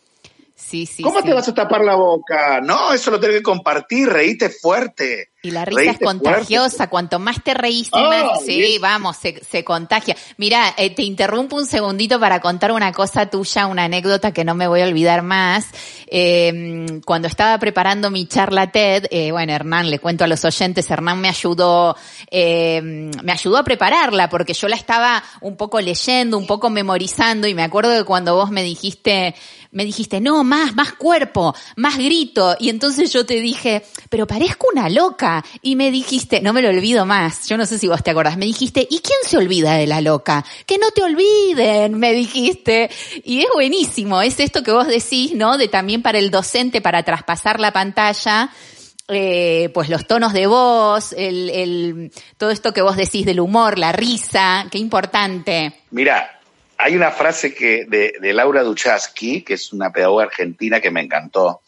Sí, sí. ¿Cómo sí. te vas a tapar la boca? No, eso lo tenés que compartir, reíte fuerte. Y la risa es contagiosa, cuanto más te reís, Ah, más, sí, bien. vamos, se, se contagia. Mira, eh, te interrumpo un segundito para contar una cosa tuya, una anécdota que no me voy a olvidar más. Eh, cuando estaba preparando mi charla TED, eh, bueno, Hernán, le cuento a los oyentes, Hernán me ayudó, eh, me ayudó a prepararla porque yo la estaba un poco leyendo, un poco memorizando y me acuerdo que cuando vos me dijiste, me dijiste, no, más, más cuerpo, más grito. Y entonces yo te dije, pero parezco una loca. Y me dijiste, no me lo olvido más, yo no sé si vos te acordás, me dijiste, ¿y quién se olvida de la loca? Que no te olviden, me dijiste. Y es buenísimo, es esto que vos decís, ¿no? De también para el docente, para traspasar la pantalla. eh, pues los tonos de voz, el, todo esto que vos decís del humor, la risa, qué importante. Mira, hay una frase que de, de Laura Duchaski, que es una pedagoga argentina que me encantó.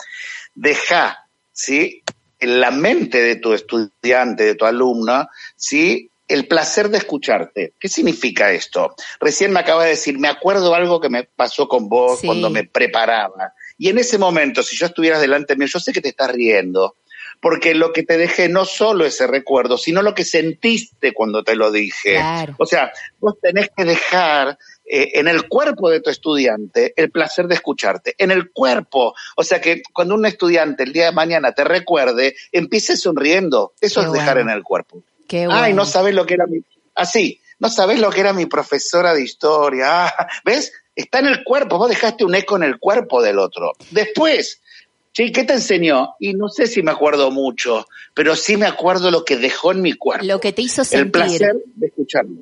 Deja, ¿sí? En la mente de tu estudiante, de tu alumno, ¿sí? El placer de escucharte. ¿Qué significa esto? Recién me acaba de decir, me acuerdo algo que me pasó con vos Sí. cuando me preparaba. Y en ese momento, si yo estuvieras delante mío, yo sé que te estás riendo. Porque lo que te dejé no solo ese recuerdo, sino lo que sentiste cuando te lo dije. Claro. O sea, vos tenés que dejar eh, en el cuerpo de tu estudiante el placer de escucharte, en el cuerpo. O sea que cuando un estudiante el día de mañana te recuerde, empiece sonriendo. Eso Qué es dejar en el cuerpo. Qué bueno. Ay, no sabes lo que era mi... Así, no sabes lo que era mi profesora de historia. Ah, ¿Ves? Está en el cuerpo, vos dejaste un eco en el cuerpo del otro. Después, sí, ¿qué te enseñó? Y no sé si me acuerdo mucho, pero sí me acuerdo lo que dejó en mi cuerpo Lo que te hizo el sentir. placer de escucharlo.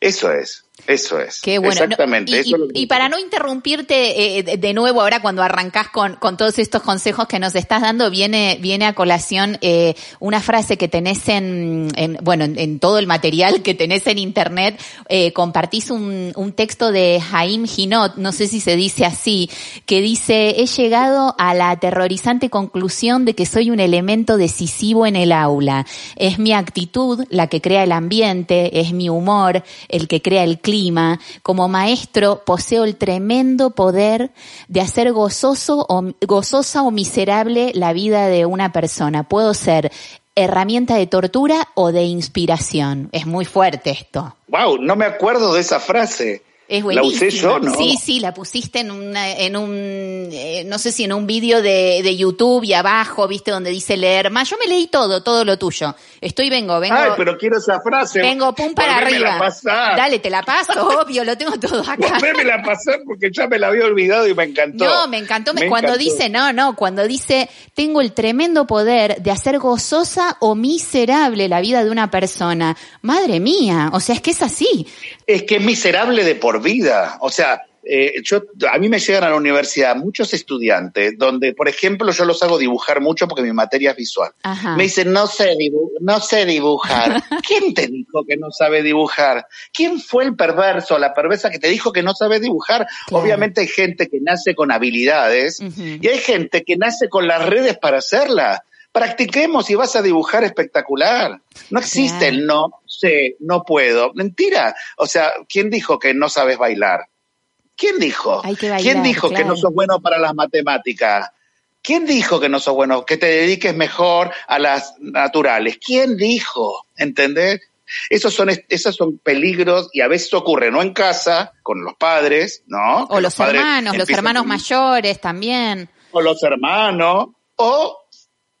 Eso es. Eso es. Qué bueno. No, Exactamente. y, eso y- es lo que- y para no interrumpirte eh, de, de nuevo ahora cuando arrancás con, con todos estos consejos que nos estás dando, viene, viene a colación eh, una frase que tenés en, en- bueno, en, en todo el material que tenés en internet, eh, compartís un, un texto de Jaime Ginot, no sé si se dice así, que dice, he llegado a la aterrorizante conclusión de que soy un elemento decisivo en el aula. Es mi actitud la que crea el ambiente, es mi humor el que crea el clima. Como maestro poseo el tremendo poder de hacer gozoso o, gozosa o miserable la vida de una persona. Puedo ser herramienta de tortura o de inspiración. Es muy fuerte esto. Wow, no me acuerdo de esa frase. Es La buenísima. usé yo, ¿no? Sí, sí, la pusiste en, una, en un, eh, no sé si en un vídeo de, de YouTube y abajo, viste, donde dice leer más. Yo me leí todo, todo lo tuyo. Estoy, vengo, vengo. Ay, pero quiero esa frase. Vengo pum para arriba. pasar. Dale, te la paso, [LAUGHS] obvio, lo tengo todo acá. Volvémela a pasar porque ya me la había olvidado y me encantó. No, me encantó me- Me cuando encantó. dice, no, no, cuando dice, tengo el tremendo poder de hacer gozosa o miserable la vida de una persona. Madre mía, o sea, es que es así. Es que es miserable de por vida. O sea, eh, yo, a mí me llegan a la universidad muchos estudiantes donde, por ejemplo, yo los hago dibujar mucho porque mi materia es visual. Ajá. Me dicen, no sé, dibu- no sé dibujar. [LAUGHS] ¿Quién te dijo que no sabe dibujar? ¿Quién fue el perverso, la perversa que te dijo que no sabe dibujar? Claro. Obviamente hay gente que nace con habilidades y hay gente que nace con las redes para hacerlas. Practiquemos y vas a dibujar espectacular. No existe Claro. el no sé, no puedo. Mentira. O sea, ¿quién dijo que no sabes bailar? ¿Quién dijo? Hay que bailar, ¿Quién dijo que no sos bueno para las matemáticas? ¿Quién dijo que no sos bueno, que te dediques mejor a las naturales? ¿Quién dijo? ¿Entendés? Esos son, esos son peligros y a veces ocurre, no en casa, con los padres, ¿no? O Que los padres hermanos, los hermanos mayores también. o los hermanos, o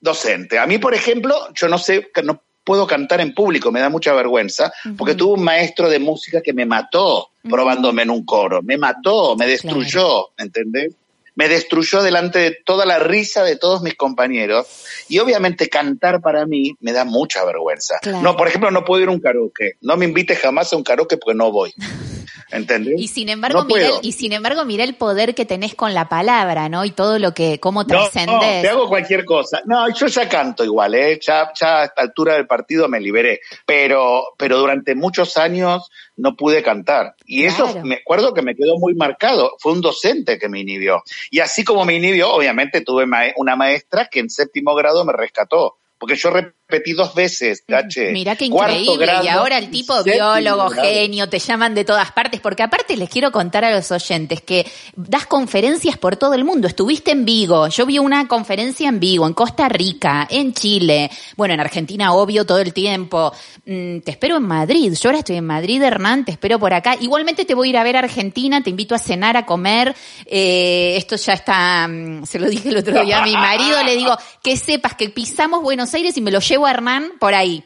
docente. A mí, por ejemplo, yo no sé, que no puedo cantar en público, me da mucha vergüenza, porque tuve un maestro de música que me mató probándome en un coro, me mató, me destruyó, ¿entendés? Me destruyó delante de toda la risa de todos mis compañeros. Y obviamente cantar para mí me da mucha vergüenza. Claro. No, por ejemplo, no puedo ir a un karaoke. No me invites jamás a un karaoke porque no voy. [LAUGHS] ¿Entendés? Y sin embargo, No el- y sin embargo, mira el poder que tenés con la palabra, ¿no? Y todo lo que, cómo No, trascendés. te hago cualquier cosa. No, yo ya canto igual, ¿eh? Ya, ya a esta altura del partido me liberé. Pero, pero durante muchos años no pude cantar. Y eso me acuerdo que me quedó muy marcado. Fue un docente que me inhibió. Y así como me inhibió, obviamente tuve una maestra que en séptimo grado me rescató. Porque yo repetí dos veces, Gache. Mirá qué increíble. grado y ahora el tipo biólogo, grado. genio, te llaman de todas partes, porque aparte les quiero contar a los oyentes que das conferencias por todo el mundo. Estuviste en Vigo, yo vi una conferencia en Vigo, en Costa Rica, en Chile, bueno, en Argentina, obvio, todo el tiempo. Mm, te espero en Madrid. Yo ahora estoy en Madrid, Hernán, te espero por acá. Igualmente te voy a ir a ver a Argentina, te invito a cenar, a comer. Eh, esto ya está, mm, se lo dije el otro día a mi marido, le digo, que sepas que pisamos Buenos Aires y me lo llevo a Hernán por ahí.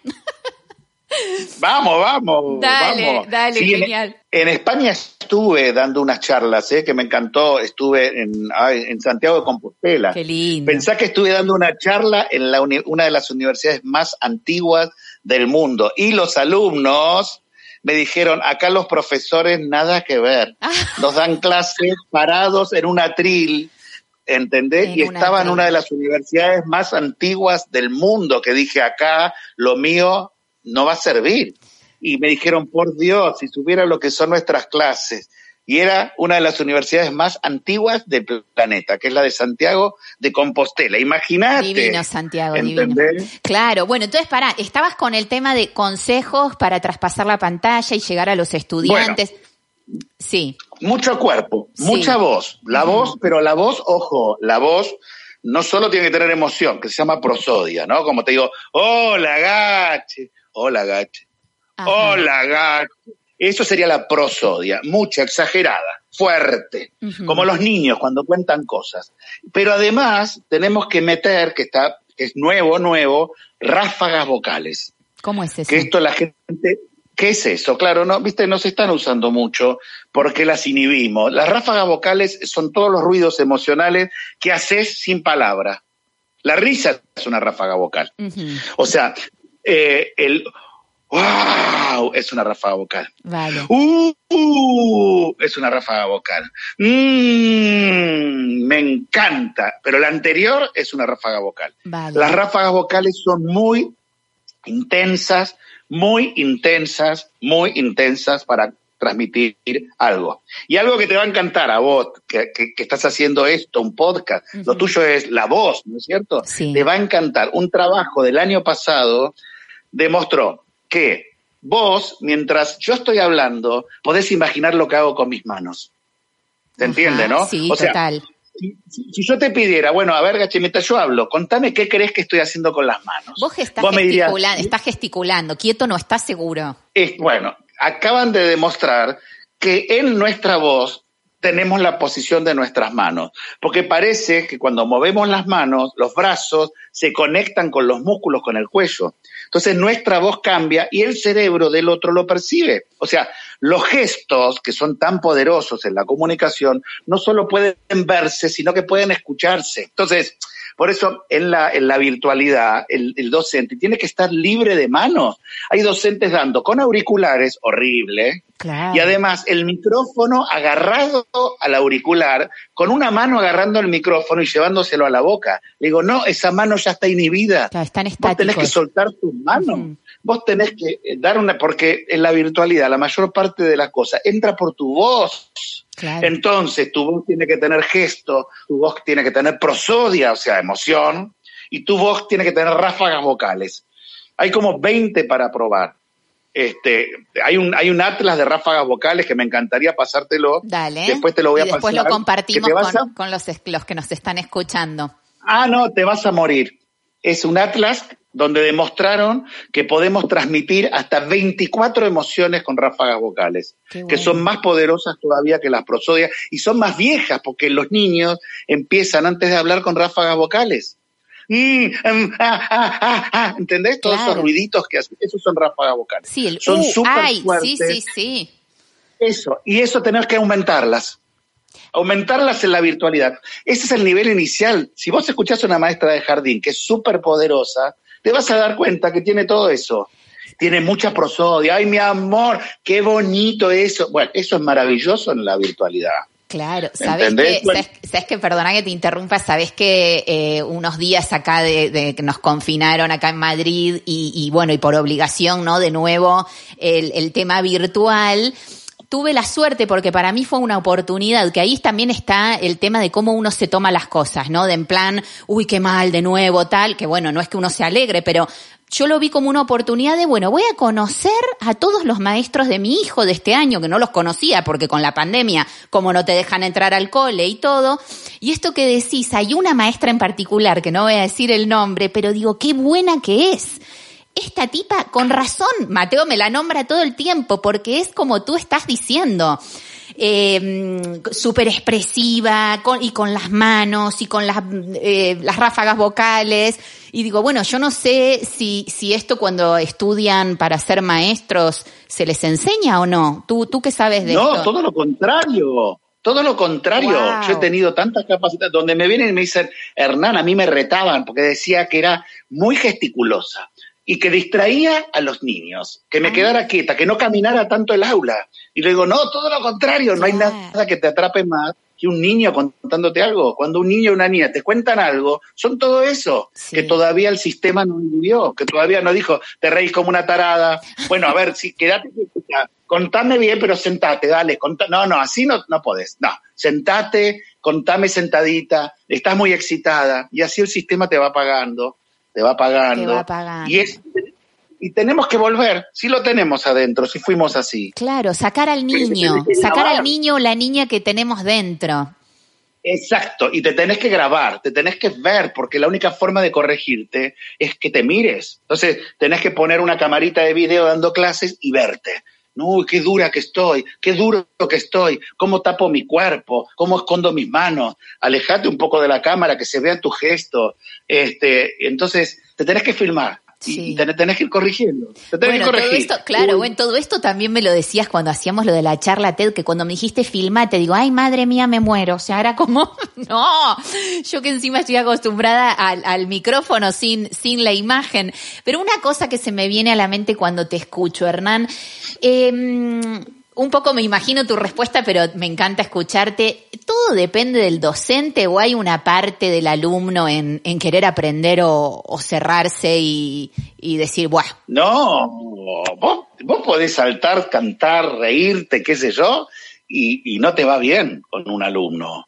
Vamos, vamos. [LAUGHS] Dale, vamos. dale, Sí, genial. En, España estuve dando unas charlas, ¿eh? que me encantó. Estuve en, ay, en Santiago de Compostela. Qué lindo. Pensá que estuve dando una charla en la uni- una de las universidades más antiguas del mundo. Y los alumnos me dijeron, acá los profesores nada que ver. Ah. Nos dan clases parados en un atril. ¿Entendés? En y estaba en una de las universidades más antiguas del mundo, que dije acá, lo mío no va a servir. Y me dijeron, por Dios, si supiera lo que son nuestras clases. Y era una de las universidades más antiguas del planeta, que es la de Santiago de Compostela. Imagínate. Divino, Santiago, divino. Claro, bueno, entonces pará, estabas con el tema de consejos para traspasar la pantalla y llegar a los estudiantes. Sí, Mucho cuerpo, Sí. mucha voz. La voz, pero la voz, ojo, la voz no solo tiene que tener emoción, que se llama prosodia, ¿no? Como te digo, hola gache, hola gache, Ajá. hola gache. Eso sería la prosodia, mucha, exagerada, fuerte, como los niños cuando cuentan cosas. Pero además tenemos que meter, que está, que es nuevo, nuevo, ráfagas vocales. ¿cómo es eso? Que esto la gente, ¿qué es eso? Claro, no, viste, no se están usando mucho porque las inhibimos. Las ráfagas vocales son todos los ruidos emocionales que haces sin palabra. La risa es una ráfaga vocal. O sea, eh, el ¡Wow! Es una ráfaga vocal. Vale. ¡Uh! uh, es una ráfaga vocal. Mm, me encanta. Pero la anterior es una ráfaga vocal. Vale. Las ráfagas vocales son muy intensas, muy intensas, muy intensas para transmitir algo. Y algo que te va a encantar a vos, que, que- que estás haciendo esto, un podcast, lo tuyo es la voz, ¿no es cierto? Sí. Te va a encantar. Un trabajo del año pasado demostró que vos, mientras yo estoy hablando, podés imaginar lo que hago con mis manos. ¿Se Ajá, entiende, no? Sí, o sea, total. Si, si- si yo te pidiera, bueno, a ver, Gache, mientras yo hablo, contame qué crees que estoy haciendo con las manos. Vos estás Vos me dirías, gesticulando, estás gesticulando, quieto no estás seguro. es- bueno, acaban de demostrar que en nuestra voz tenemos la posición de nuestras manos, porque parece que cuando movemos las manos, los brazos se conectan con los músculos, con el cuello. Entonces nuestra voz cambia y el cerebro del otro lo percibe. O sea, los gestos que son tan poderosos en la comunicación no solo pueden verse, sino que pueden escucharse. Entonces, por eso en la, en la virtualidad el, el docente tiene que estar libre de manos. Hay docentes dando con auriculares, horrible, Claro. y además el micrófono agarrado al auricular, con una mano agarrando el micrófono y llevándoselo a la boca. Le digo, no, esa mano ya está inhibida. Claro, están Vos tenés que soltar tus manos. Ujú. Vos tenés que dar una, porque en la virtualidad la mayor parte de las cosas entra por tu voz. Claro. Entonces tu voz tiene que tener gesto, tu voz tiene que tener prosodia, o sea, emoción, y tu voz tiene que tener ráfagas vocales. Hay como 20 para probar. Este, hay un, hay un atlas de ráfagas vocales que me encantaría pasártelo. Dale. Después te lo voy a y después pasar, lo compartimos con, a- con los, los que nos están escuchando. Ah, no, te vas a morir. Es un atlas donde demostraron que podemos transmitir hasta 24 emociones con ráfagas vocales, que son más poderosas todavía que las prosodias y son más viejas porque los niños empiezan antes de hablar con ráfagas vocales. Mm, em, ah, ah, ah, ¿Entendés? Todos esos ruiditos que hacen, esos son ráfagas vocales. Sí, el son uh, súper ay, sí, fuertes. sí, sí. Eso, y eso tenés que aumentarlas. Aumentarlas en la virtualidad. Ese es el nivel inicial. Si vos escuchás a una maestra de jardín que es súper poderosa, te vas a dar cuenta que tiene todo eso. Tiene mucha prosodia. Ay, mi amor, qué bonito eso. Bueno, eso es maravilloso en la virtualidad. Claro, sabes que, sabes, sabes que, perdona que te interrumpa, sabes que eh, unos días acá de, de que nos confinaron acá en Madrid y, y bueno, y por obligación, ¿no? De nuevo, el, el tema virtual. Tuve la suerte porque para mí fue una oportunidad, que ahí también está el tema de cómo uno se toma las cosas, ¿no? De en plan, uy, qué mal, de nuevo, tal, que bueno, no es que uno se alegre, pero yo lo vi como una oportunidad de, bueno, voy a conocer a todos los maestros de mi hijo de este año, que no los conocía, porque con la pandemia, como no te dejan entrar al cole y todo. Y esto que decís, hay una maestra en particular, que no voy a decir el nombre, pero digo, qué buena que es. Esta tipa, con razón, Mateo me la nombra todo el tiempo, porque es como tú estás diciendo. Eh, súper expresiva con, y con las manos y con las, eh, las ráfagas vocales. Y digo, bueno, yo no sé si, si esto cuando estudian para ser maestros se les enseña o no. ¿Tú, tú qué sabes de No, esto? todo lo contrario. Todo lo contrario. Wow. Yo he tenido tantas capacidades donde me vienen y me dicen, Hernán, a mí me retaban porque decía que era muy gesticulosa y que distraía a los niños, que me Ah. quedara quieta, que no caminara tanto el aula. Y le digo, no, todo lo contrario, no hay nada que te atrape más que un niño contándote algo. Cuando un niño o una niña te cuentan algo, son todo eso, Sí. que todavía el sistema no vivió, que todavía no dijo, te reís como una tarada. Bueno, a ver, si quédate, quieta, contame bien, pero sentate, dale. contá- No, no, así no, no podés. No, sentate, contame sentadita, estás muy excitada, y así el sistema te va pagando, te va pagando. Te va pagando. Y, es, y tenemos que volver, si lo tenemos adentro, si fuimos así. Claro, sacar al niño, sacar al niño o la niña que tenemos dentro. Exacto, y te tenés que grabar, te tenés que ver, porque la única forma de corregirte es que te mires. Entonces, tenés que poner una camarita de video dando clases y verte. Uy, qué dura que estoy, qué duro que estoy, cómo tapo mi cuerpo, cómo escondo mis manos, alejate un poco de la cámara, que se vean tus gestos. Este, entonces, te tenés que filmar. Sí. y tenés, tenés que ir corrigiendo. Te tenés Bueno, que todo corregir. esto, claro, bueno, todo esto también me lo decías cuando hacíamos lo de la charla TED, que cuando me dijiste filma, te digo, ay, madre mía, me muero. O sea, era como, [LAUGHS] no, yo que encima estoy acostumbrada al, al micrófono sin, sin la imagen. Pero una cosa que se me viene a la mente cuando te escucho, Hernán, eh, un poco me imagino tu respuesta, pero me encanta escucharte. ¿Todo depende del docente o hay una parte del alumno en, en querer aprender o, o cerrarse y, y decir, buah, No, vos, vos podés saltar, cantar, reírte, qué sé yo, y, y no te va bien con un alumno.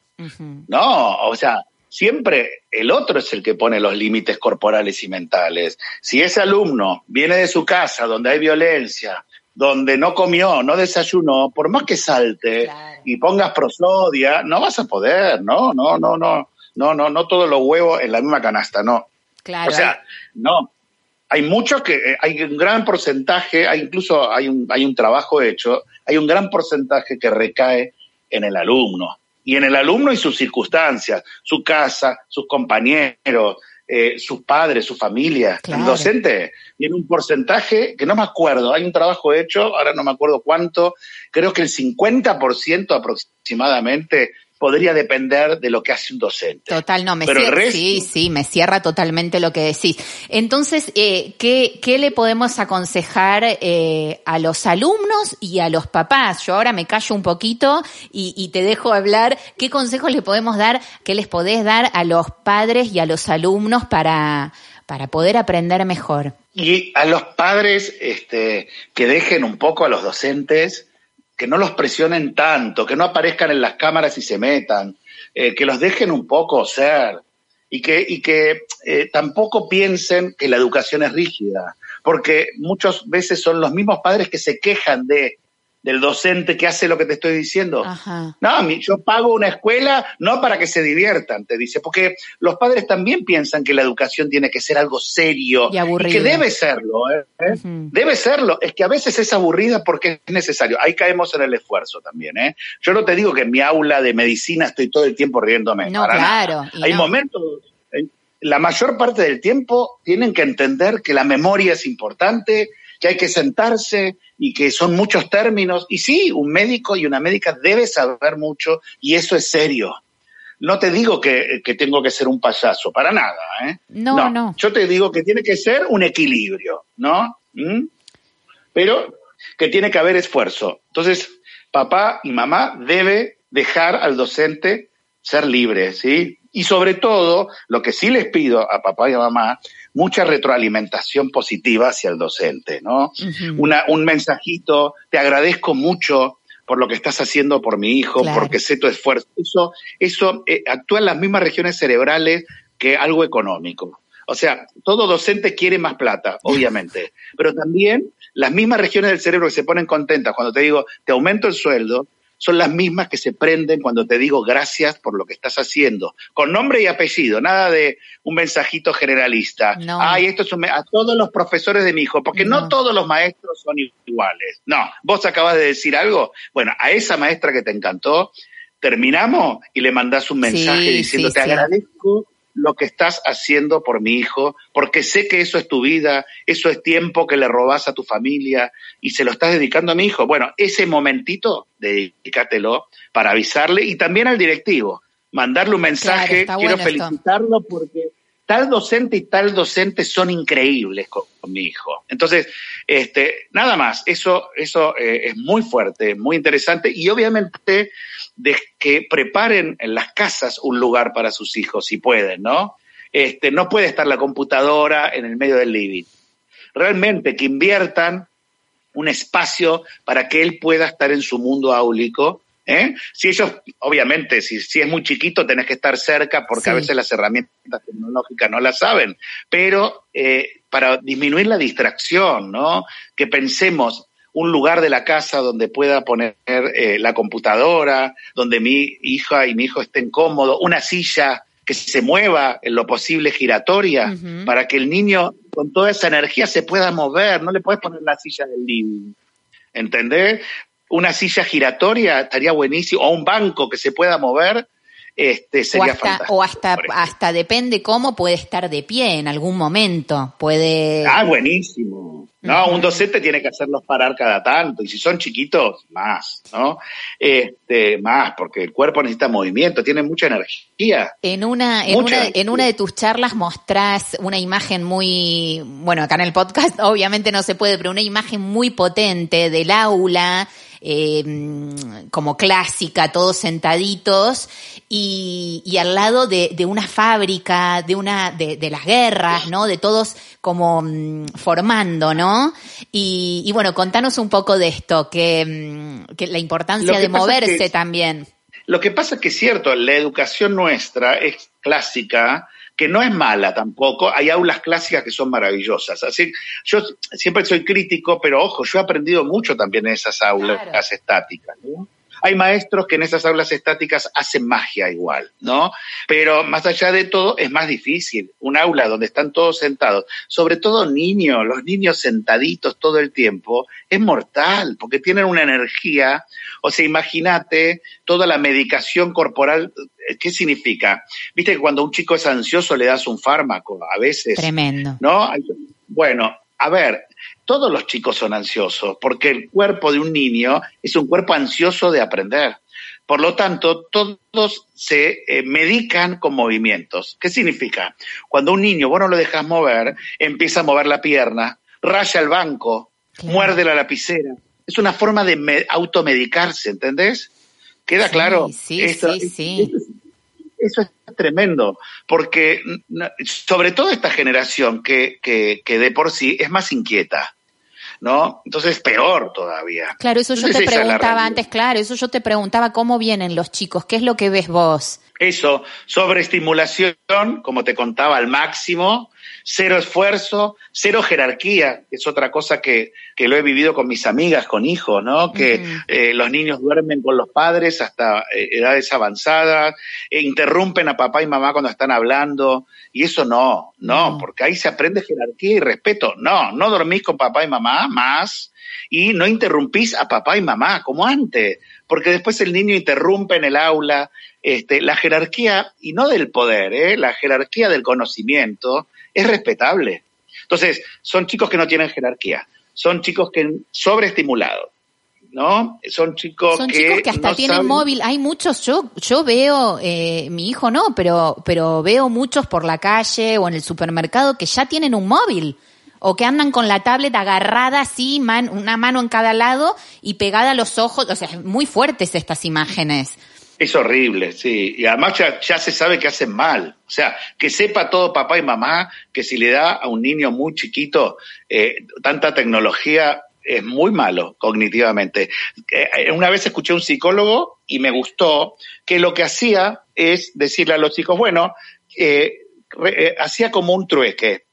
No, o sea, siempre el otro es el que pone los límites corporales y mentales. Si ese alumno viene de su casa donde hay violencia, donde no comió, no desayunó, por más que salte Claro. y pongas prosodia, no vas a poder, no, no, no, no, no, no, no todos los huevos en la misma canasta, no. claro. O sea, no. Hay muchos que, eh, hay un gran porcentaje, hay incluso hay un, hay un trabajo hecho, hay un gran porcentaje que recae en el alumno. Y en el alumno y sus circunstancias, su casa, sus compañeros, eh, sus padres, su familia. Claro. El docente tiene un porcentaje que no me acuerdo, hay un trabajo hecho, ahora no me acuerdo cuánto, creo que el 50% aproximadamente podría depender de lo que hace un docente. Total, no, me Pero cierra, resto- sí, sí, me cierra totalmente lo que decís. Entonces, eh, ¿qué, ¿qué le podemos aconsejar eh, a los alumnos y a los papás? Yo ahora me callo un poquito y, y te dejo hablar. ¿Qué consejos le podemos dar, qué les podés dar a los padres y a los alumnos para, para poder aprender mejor? Y a los padres este, que dejen un poco a los docentes, que no los presionen tanto, que no aparezcan en las cámaras y se metan, eh, que los dejen un poco ser y que, y que eh, tampoco piensen que la educación es rígida, porque muchas veces son los mismos padres que se quejan de del docente que hace lo que te estoy diciendo. Ajá. No, yo pago una escuela no para que se diviertan, te dice, porque los padres también piensan que la educación tiene que ser algo serio Y aburrido. que debe serlo, ¿eh? ¿Eh? Debe serlo. Es que a veces es aburrida porque es necesario. Ahí caemos en el esfuerzo también, ¿eh? Yo no te digo que en mi aula de medicina estoy todo el tiempo riéndome. No, claro, y Hay no. momentos. en- La mayor parte del tiempo tienen que entender que la memoria es importante, que hay que sentarse y que son muchos términos. Y sí, un médico y una médica debe saber mucho y eso es serio. No te digo que, que tengo que ser un payaso, para nada. ¿eh? No, no. Yo te digo que tiene que ser un equilibrio, ¿no? ¿Mm? Pero que tiene que haber esfuerzo. Entonces, papá y mamá debe dejar al docente ser libre, ¿sí? Y sobre todo, lo que sí les pido a papá y a mamá, mucha retroalimentación positiva hacia el docente, ¿no? Una, un mensajito, te agradezco mucho por lo que estás haciendo por mi hijo, Claro. porque sé tu esfuerzo. Eso, eso eh, actúa en las mismas regiones cerebrales que algo económico. O sea, todo docente quiere más plata, [LAUGHS] obviamente, pero también las mismas regiones del cerebro que se ponen contentas cuando te digo, te aumento el sueldo, son las mismas que se prenden cuando te digo gracias por lo que estás haciendo, con nombre y apellido, nada de un mensajito generalista. No. Ay, esto es un a todos los profesores de mi hijo, porque no. No. todos los maestros son iguales. No, vos acabas de decir algo. Bueno, a esa maestra que te encantó, terminamos y le mandás un mensaje Sí, diciendo, sí, te sí. agradezco lo que estás haciendo por mi hijo, porque sé que eso es tu vida, eso es tiempo que le robás a tu familia y se lo estás dedicando a mi hijo. Bueno, ese momentito, dedícatelo para avisarle y también al directivo, mandarle un mensaje, quiero bueno esto. felicitarlo porque tal docente y tal docente son increíbles con, mi hijo. Entonces, este, nada más, eso, eso eh, es muy fuerte, muy interesante y obviamente de que preparen en las casas un lugar para sus hijos, si pueden, ¿no? Este, no puede estar la computadora en el medio del living. Realmente que inviertan un espacio para que él pueda estar en su mundo áulico. ¿Eh? Si ellos, obviamente, si, si es muy chiquito, tenés que estar cerca porque a veces las herramientas tecnológicas no las saben, pero eh, para disminuir la distracción, ¿no? Que pensemos un lugar de la casa donde pueda poner eh, la computadora, donde mi hija y mi hijo estén cómodos, una silla que se mueva en lo posible giratoria, para que el niño con toda esa energía se pueda mover, no le puedes poner la silla del living, ¿entendés? Una silla giratoria estaría buenísimo, o un banco que se pueda mover, este, O sería hasta, fantástico. o hasta, hasta depende cómo puede estar de pie en algún momento. Puede. Ah, buenísimo. No, un docente tiene que hacerlos parar cada tanto, y si son chiquitos, más, ¿no? Este, más, porque el cuerpo necesita movimiento, tiene mucha energía. En una, en, una, energía. en una de tus charlas mostrás una imagen muy, bueno, acá en el podcast [LAUGHS] obviamente no se puede, pero una imagen muy potente del aula, eh, como clásica, todos sentaditos, y, y al lado de, de una fábrica, de una, de, de las guerras, ¿no? De todos como mm, formando, ¿no? Y, y bueno, contanos un poco de esto, que, mm, que la importancia que de es moverse que- también. Lo que pasa es que es cierto, la educación nuestra es clásica, que no es mala tampoco. Hay aulas clásicas que son maravillosas. Así, yo siempre soy crítico, pero ojo, yo he aprendido mucho también en esas aulas Claro. estáticas. ¿no? Hay maestros que en esas aulas estáticas hacen magia igual, ¿no? Pero más allá de todo, es más difícil. Un aula donde están todos sentados, sobre todo niños, los niños sentaditos todo el tiempo, es mortal, porque tienen una energía. O sea, imagínate toda la medicación corporal. ¿Qué significa? Viste que cuando un chico es ansioso le das un fármaco, a veces. Tremendo. ¿no? Bueno, a ver, todos los chicos son ansiosos, porque el cuerpo de un niño es un cuerpo ansioso de aprender. Por lo tanto, todos se eh, medican con movimientos. ¿Qué significa? Cuando un niño, vos no lo dejas mover, empieza a mover la pierna, raya el banco, Claro. muerde la lapicera. Es una forma de me- automedicarse, ¿entendés? ¿Queda Sí, claro? sí, Esto- sí, sí. esto es- eso es tremendo, porque n- sobre todo esta generación que, que, que de por sí es más inquieta, ¿no? Entonces peor todavía. Claro, eso yo te preguntaba antes, claro, eso yo te preguntaba cómo vienen los chicos, ¿qué es lo que ves vos? Eso, sobreestimulación, como te contaba, al máximo, cero esfuerzo, cero jerarquía, que es otra cosa que, que lo he vivido con mis amigas, con hijos, ¿no? Que eh, los niños duermen con los padres hasta eh, edades avanzadas, e interrumpen a papá y mamá cuando están hablando, y eso no, no, No. porque ahí se aprende jerarquía y respeto. No, no dormís con papá y mamá más, y no interrumpís a papá y mamá como antes, porque después el niño interrumpe en el aula, este, la jerarquía, y no del poder, ¿eh? la jerarquía del conocimiento es respetable. Entonces, son chicos que no tienen jerarquía, son chicos que sobreestimulados, ¿no? Son chicos Son que chicos que hasta no tienen saben- móvil, hay muchos, yo, yo veo, eh, mi hijo no, pero, pero veo muchos por la calle o en el supermercado que ya tienen un móvil. O que andan con la tablet agarrada así, una mano en cada lado y pegada a los ojos. O sea, muy fuertes estas imágenes. Es horrible, sí. Y además ya, ya se sabe que hacen mal. O sea, que sepa todo papá y mamá que si le da a un niño muy chiquito eh, tanta tecnología es muy malo cognitivamente. Eh, una vez escuché a un psicólogo y me gustó que lo que hacía es decirle a los chicos, bueno, eh, hacía como un trueque.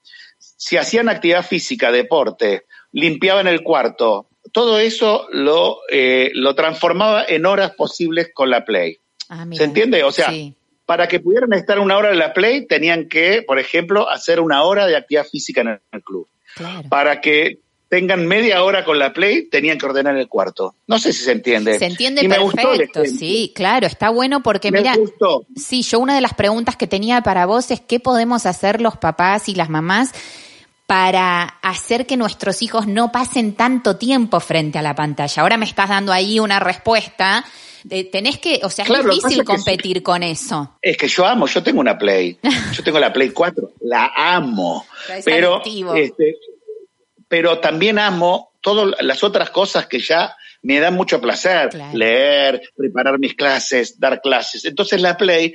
Si hacían actividad física, deporte, limpiaban el cuarto, todo eso lo, eh, lo transformaba en horas posibles con la Play. Ah, mira. ¿Se entiende? O sea, Sí. para que pudieran estar una hora en la Play, tenían que, por ejemplo, hacer una hora de actividad física en el club. Claro. Para que tengan media hora con la Play, tenían que ordenar el cuarto. No sé si se entiende. Se entiende Y me gustó el perfecto, sí, claro, está bueno porque Me mira, gustó. sí, yo una de las preguntas que tenía para vos es qué podemos hacer los papás y las mamás para hacer que nuestros hijos no pasen tanto tiempo frente a la pantalla. Ahora me estás dando ahí una respuesta. De, tenés que, o sea, Claro, es difícil competir con eso. Es que yo amo, yo tengo una Play. Yo tengo la Play 4, la amo. Es Pero, este, pero también amo todas las otras cosas que ya me dan mucho placer. Claro. Leer, preparar mis clases, dar clases. Entonces la Play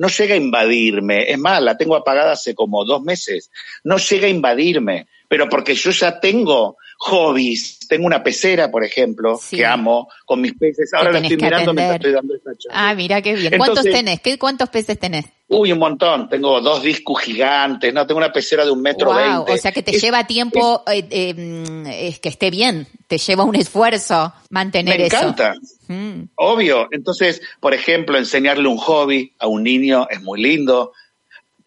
no llega a invadirme. Es más, la tengo apagada hace como dos meses. No llega a invadirme. Pero porque yo ya tengo hobbies. Tengo una pecera, por ejemplo, Sí. que amo, con mis peces. Ahora la estoy mirando mientras estoy dando esta charla. Ah, mira qué bien. ¿Cuántos Entonces- tenés? ¿Qué, ¿Cuántos peces tenés? Uy, un montón. Tengo dos discos gigantes, no, tengo una pecera de un metro Wow, veinte. o sea que te Es- lleva tiempo eh, eh, mm, es que esté bien, te lleva un esfuerzo mantener Me eso. encanta, Mm. obvio. Entonces, por ejemplo, enseñarle un hobby a un niño es muy lindo.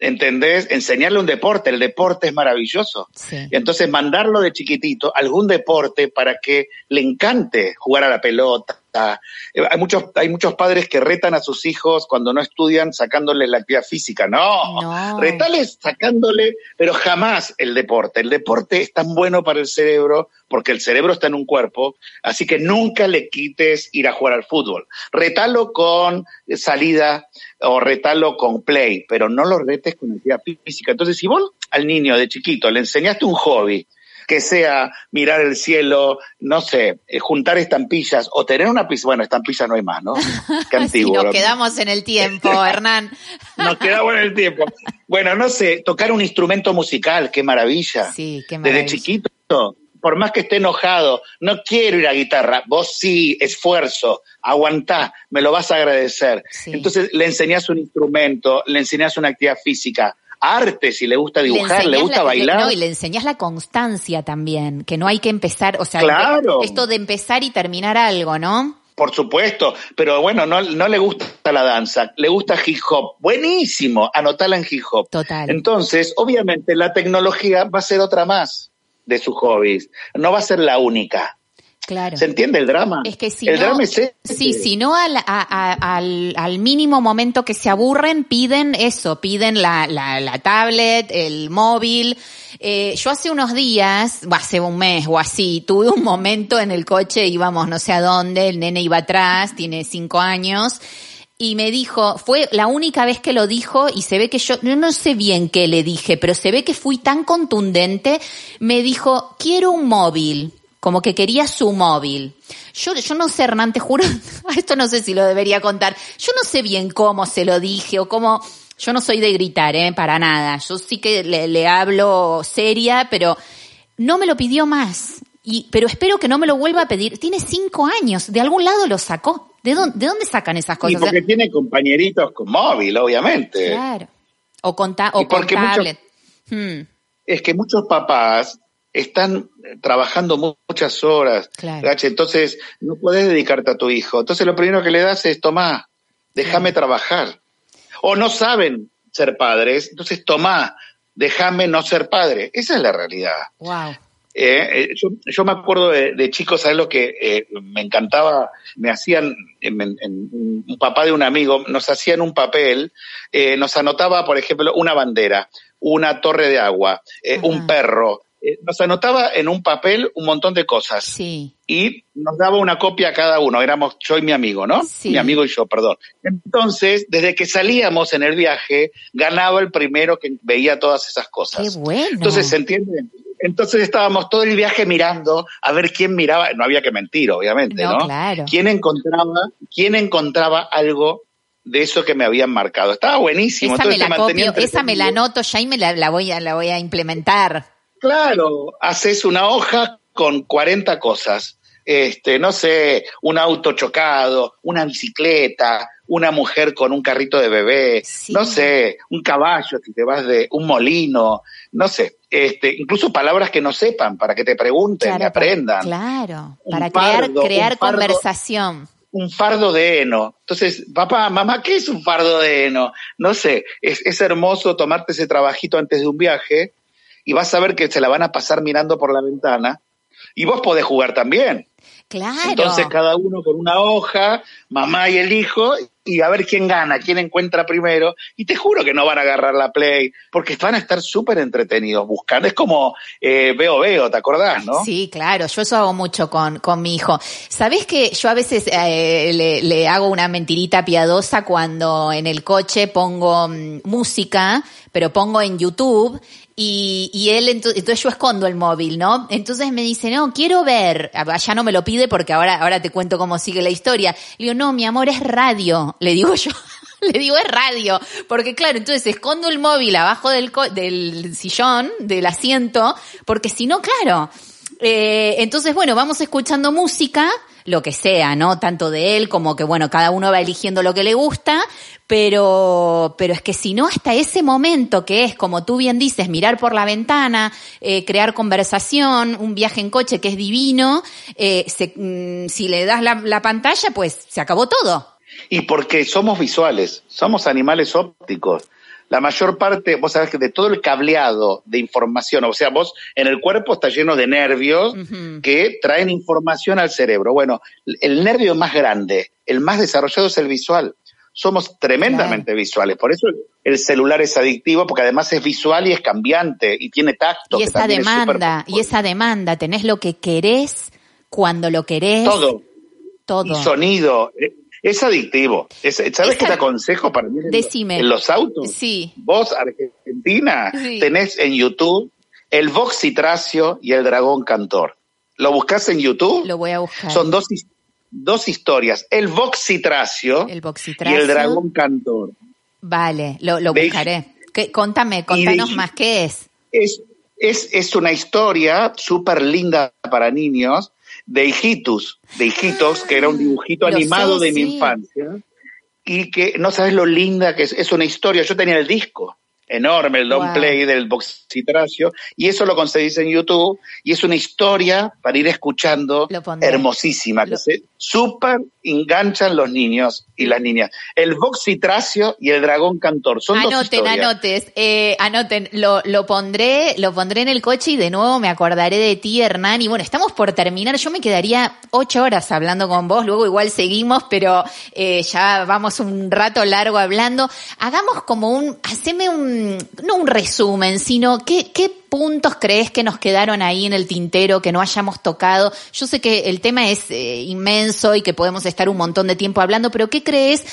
¿Entendés? Enseñarle un deporte, el deporte es maravilloso. Sí. Entonces mandarlo de chiquitito a algún deporte para que le encante jugar a la pelota, Eh, Hay muchos, hay muchos padres que retan a sus hijos cuando no estudian sacándoles la actividad física. No, No. retales sacándole, pero jamás el deporte. El deporte es tan bueno para el cerebro porque el cerebro está en un cuerpo, así que nunca le quites ir a jugar al fútbol. Retalo con salida o retalo con play, pero no lo retes con actividad física. Entonces, si vos al niño de chiquito le enseñaste un hobby, que sea mirar el cielo, no sé, eh, juntar estampillas o tener una pizza, bueno, estampillas no hay más, ¿no? [LAUGHS] Qué antiguo. nos ¿no? quedamos en el tiempo, [LAUGHS] Hernán. Nos quedamos en el tiempo. Bueno, no sé, tocar un instrumento musical, qué maravilla. Sí, qué Desde maravilla. chiquito, por más que esté enojado, no quiero ir a guitarra, vos sí, esfuerzo, aguantá, me lo vas a agradecer. Sí. Entonces le enseñás un instrumento, le enseñás una actividad física, arte, si le gusta dibujar, le, gusta la- bailar. no, y le enseñás la constancia también, que no hay que empezar, o sea, Claro. esto de empezar y terminar algo, ¿no? Por supuesto, pero bueno, no, no le gusta la danza, le gusta hip hop. Buenísimo, anotala en hip hop. Total. Entonces, obviamente, la tecnología va a ser otra más de sus hobbies. No va a ser la única. Claro. ¿Se entiende el drama? Es que si el no, drama es ese. sí, si no al, a- a- al, al mínimo momento que se aburren, piden eso, piden la, la, la tablet, el móvil. Eh, yo hace unos días, o hace un mes o así, tuve un momento en el coche, íbamos no sé a dónde, el nene iba atrás, tiene cinco años, y me dijo, fue la única vez que lo dijo y se ve que yo, yo no sé bien qué le dije, pero se ve que fui tan contundente, me dijo, quiero un móvil, como que quería su móvil. Yo, yo no sé, Hernán, te juro, [LAUGHS] esto no sé si lo debería contar, yo no sé bien cómo se lo dije o cómo, yo no soy de gritar, eh, para nada, yo sí que le, le hablo seria, pero no me lo pidió más. Y, pero espero que no me lo vuelva a pedir. Tiene cinco años, de algún lado lo sacó. ¿De dónde, de dónde sacan esas Y cosas? porque tiene compañeritos con móvil, obviamente. Claro. O con, ta- o Y con porque muchos-. Hmm, Es que muchos papás están trabajando mu- muchas horas, Claro. Gache, entonces no puedes dedicarte a tu hijo. Entonces lo primero que le das es, tomá, déjame trabajar. O no saben ser padres, entonces tomá, déjame no ser padre. Esa es la realidad. wow. Eh, eh, yo, yo me acuerdo de, de chicos, ¿sabes lo que eh, me encantaba? Me hacían, en, en- en- un papá de un amigo, nos hacían un papel, eh, nos anotaba, por ejemplo, una bandera, una torre de agua, un perro. Eh, nos anotaba en un papel un montón de cosas Sí. y nos daba una copia a cada uno. Éramos yo y mi amigo, ¿no? Sí. Mi amigo y yo, perdón. Entonces, desde que salíamos en el viaje, ganaba el primero que veía todas esas cosas. Qué bueno. Entonces, ¿se entiende? Entonces estábamos todo el viaje mirando a ver quién miraba, no había que mentir, obviamente, No, ¿no? claro. ¿Quién encontraba, quién encontraba algo de eso que me habían marcado? Estaba buenísimo. esa me entonces la te mantenía copio, esa me la anoto ya y me la, la voy a, la voy a implementar. Claro, haces una hoja con 40 cosas. Este, no sé, un auto chocado, una bicicleta, una mujer con un carrito de bebé, Sí. no sé, un caballo si te vas de un molino, no sé, este, incluso palabras que no sepan para que te pregunten y aprendan. Claro, Un para crear, crear un fardo. conversación. un fardo de heno. Entonces, papá, mamá, ¿qué es un fardo de heno? No sé, es, es hermoso tomarte ese trabajito antes de un viaje y vas a ver que se la van a pasar mirando por la ventana y vos podés jugar también. Claro. Entonces, cada uno con una hoja, mamá y el hijo, y a ver quién gana, quién encuentra primero. Y te juro que no van a agarrar la play, porque van a estar súper entretenidos buscando. Es como eh, veo, veo, ¿te acordás, no? Sí, claro, yo eso hago mucho con, con mi hijo. ¿Sabés que yo a veces eh, le, le hago una mentirita piadosa cuando en el coche pongo mm, música, pero pongo en YouTube y, y él, ento- entonces yo escondo el móvil, ¿no? Entonces me dice, no, quiero ver, Ah, ya no me lo pide porque ahora, ahora te cuento cómo sigue la historia. Le digo, no, mi amor, es radio, le digo yo. [LAUGHS] Le digo es radio, porque claro, entonces escondo el móvil abajo del, co- del sillón, del asiento, porque si no, claro, eh, entonces, bueno, vamos escuchando música, lo que sea, ¿no? Tanto de él como que, bueno, cada uno va eligiendo lo que le gusta, pero, pero es que si no, hasta ese momento que es, como tú bien dices, mirar por la ventana, eh, crear conversación, un viaje en coche que es divino, eh, se- mm, si le das la, la pantalla, pues se acabó todo. Y porque somos visuales, somos animales ópticos. La mayor parte, vos sabés que de todo el cableado de información, o sea, vos en el cuerpo está lleno de nervios que traen información al cerebro. Bueno, el nervio más grande, el más desarrollado es el visual. Somos tremendamente visuales, por eso el celular es adictivo, porque además es visual y es cambiante y tiene tacto. Y esa es demanda, y esa demanda, tenés lo que querés cuando lo querés. Todo. Todo. Y sonido. eh, Es adictivo. Es- ¿Sabes Es qué te aconsejo para mí en, Decime. en los autos? Sí. Vos, Argentina, Sí. tenés en YouTube el Voxitracio y el Dragón Cantor. ¿Lo buscas en YouTube? Lo voy a buscar. Son dos, dos historias. El Voxitracio El y el Dragón Cantor. Vale, lo, lo buscaré. ¿Qué- contame, contanos de- más, ¿qué es? Es, es, es una historia súper linda para niños de hijitus, de hijitos, que era un dibujito Ah, Lo animado sé, de mi sí. infancia, y que no sabes lo linda que es, es una historia, yo tenía el disco enorme, el Don't Wow. Play del Boxitracio, y eso lo conseguís en YouTube, y es una historia para ir escuchando, hermosísima, Lo- que se súper enganchan los niños y las niñas. El Boxitracio y el Dragón Cantor, son dos Anoten, historias. anotes, eh, anoten, lo, lo pondré, lo pondré en el coche y de nuevo me acordaré de ti, Hernán. Y bueno, estamos por terminar. Yo me quedaría ocho horas hablando con vos, luego igual seguimos, pero eh, ya vamos un rato largo hablando. Hagamos como un, haceme un, no un resumen, sino qué, qué puntos crees que nos quedaron ahí en el tintero, que no hayamos tocado. Yo sé que el tema es eh, inmenso y que podemos estar un montón de tiempo hablando, pero ¿qué crees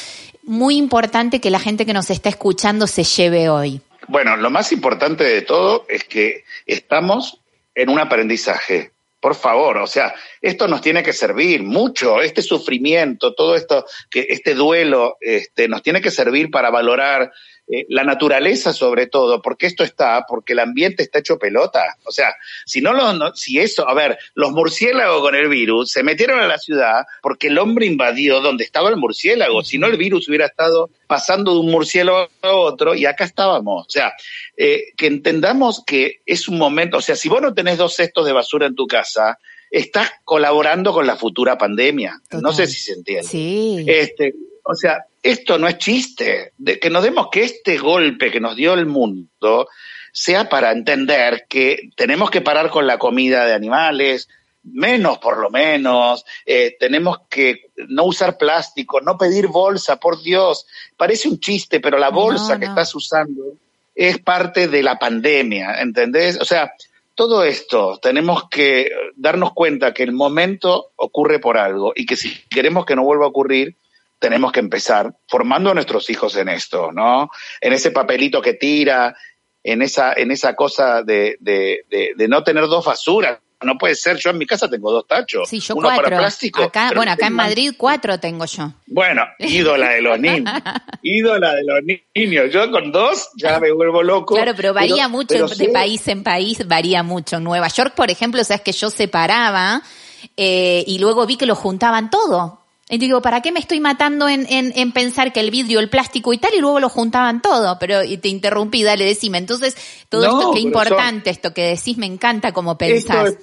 muy importante que la gente que nos está escuchando se lleve hoy? Bueno, lo más importante de todo es que estamos en un aprendizaje. Por favor, o sea, esto nos tiene que servir mucho, este sufrimiento, todo esto, que este duelo, este, nos tiene que servir para valorar eh, la naturaleza sobre todo, porque esto está, porque el ambiente está hecho pelota. O sea, si no lo, no- si eso, a ver, los murciélagos con el virus se metieron a la ciudad porque el hombre invadió donde estaba el murciélago. Si no, el virus hubiera estado pasando de un murciélago a otro y acá estábamos. O sea, eh, que entendamos que es un momento, o sea, si vos no tenés dos cestos de basura en tu casa, estás colaborando con la futura pandemia. No sé si se entiende. Sí. Este, o sea, esto no es chiste. De que nos demos que este golpe que nos dio el mundo sea para entender que tenemos que parar con la comida de animales, menos por lo menos, eh, tenemos que no usar plástico, no pedir bolsa, por Dios. Parece un chiste, pero la No, bolsa que estás usando es parte de la pandemia, ¿entendés? O sea, todo esto tenemos que darnos cuenta que el momento ocurre por algo y que si queremos que no vuelva a ocurrir, tenemos que empezar formando a nuestros hijos en esto, ¿no? En ese papelito que tira, en esa, en esa cosa de, de, de, de no tener dos basuras. No puede ser, yo en mi casa tengo dos tachos. Sí, yo uno cuatro. para plástico. acá, bueno, acá en Madrid cuatro tengo yo. Bueno, ídola de los niños. [LAUGHS] ídola de los niños. Yo con dos ya me vuelvo loco. Claro, pero varía mucho pero de país en país, varía mucho. En Nueva York, por ejemplo, sabes que yo separaba eh, y luego vi que lo juntaban todo. Y digo, ¿para qué me estoy matando en, en, en pensar que el vidrio, el plástico y tal? Y luego lo juntaban todo. Pero y te interrumpí, dale, decime. Entonces, todo No, esto, qué importante esto que decís, me encanta como pensás. es-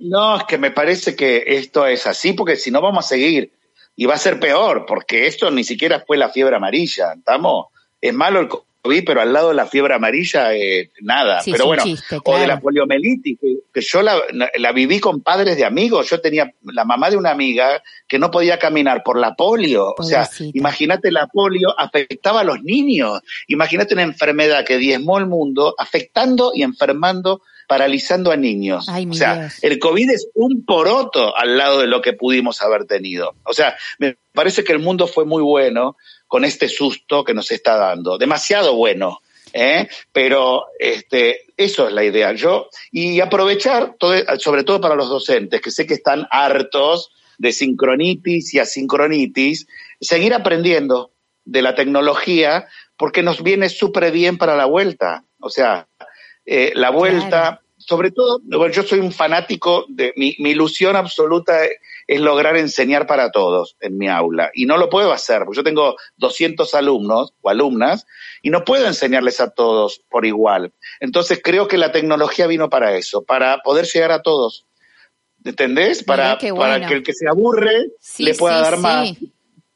no, es que me parece que esto es así, porque si no vamos a seguir y va a ser peor, porque esto ni siquiera fue la fiebre amarilla, ¿estamos? Es malo el COVID, pero al lado de la fiebre amarilla, eh, nada. Sí, pero bueno, chiste, o de la poliomielitis, que, que yo la, la viví con padres de amigos. Yo tenía la mamá de una amiga que no podía caminar por la polio. O sea, imagínate la polio afectaba a los niños. Imagínate una enfermedad que diezmó el mundo, afectando y enfermando paralizando a niños. Ay, o sea, Dios. el COVID es un poroto al lado de lo que pudimos haber tenido. O sea, me parece que el mundo fue muy bueno con este susto que nos está dando. Demasiado bueno. ¿eh? Pero este, eso es la idea. Yo, y aprovechar, todo, sobre todo para los docentes, que sé que están hartos de sincronitis y asincronitis, seguir aprendiendo de la tecnología porque nos viene súper bien para la vuelta. O sea, eh, la vuelta, Claro. sobre todo, bueno, yo soy un fanático de mi, mi ilusión absoluta es lograr enseñar para todos en mi aula y no lo puedo hacer porque yo tengo 200 alumnos o alumnas y no puedo enseñarles a todos por igual. Entonces creo que la tecnología vino para eso, para poder llegar a todos. ¿Entendés? Para, para que el que se aburre Sí, le pueda sí, dar sí. más.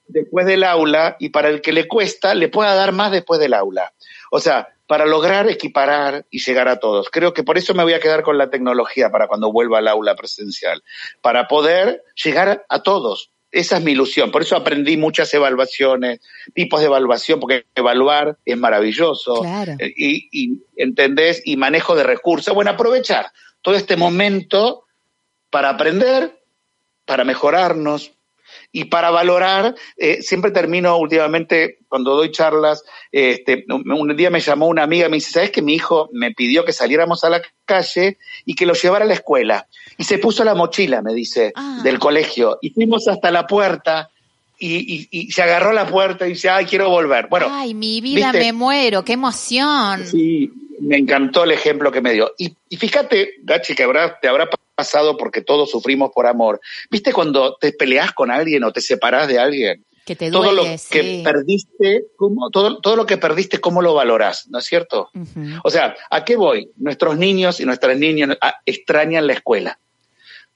después del aula y para el que le cuesta le pueda dar más después del aula. O sea, para lograr equiparar y llegar a todos. Creo que por eso me voy a quedar con la tecnología para cuando vuelva al aula presencial, para poder llegar a todos. Esa es mi ilusión. Por eso aprendí muchas evaluaciones, tipos de evaluación, porque evaluar es maravilloso. Claro. Eh, Y, y, ¿entendés? Y manejo de recursos. Bueno, aprovechar todo este momento para aprender, para mejorarnos y para valorar. Eh, siempre termino últimamente, cuando doy charlas, este, un, un día me llamó una amiga me dice, ¿sabes que mi hijo me pidió que saliéramos a la calle y que lo llevara a la escuela? Y se puso la mochila, me dice, Ah. del colegio. Y fuimos hasta la puerta y, y- y se agarró la puerta y dice, ay, quiero volver. Bueno, Ay, mi vida, ¿viste? me muero, qué emoción. Sí, me encantó el ejemplo que me dio. Y, y fíjate, Gachi, que habrá, te habrá pasado porque todos sufrimos por amor. ¿Viste cuando te peleas con alguien o te separás de alguien? Que te todo duele, lo sí. que perdiste, ¿cómo, todo, todo lo que perdiste, ¿cómo lo valorás? ¿No es cierto? O sea, ¿a qué voy? Nuestros niños y nuestras niñas ah, extrañan la escuela.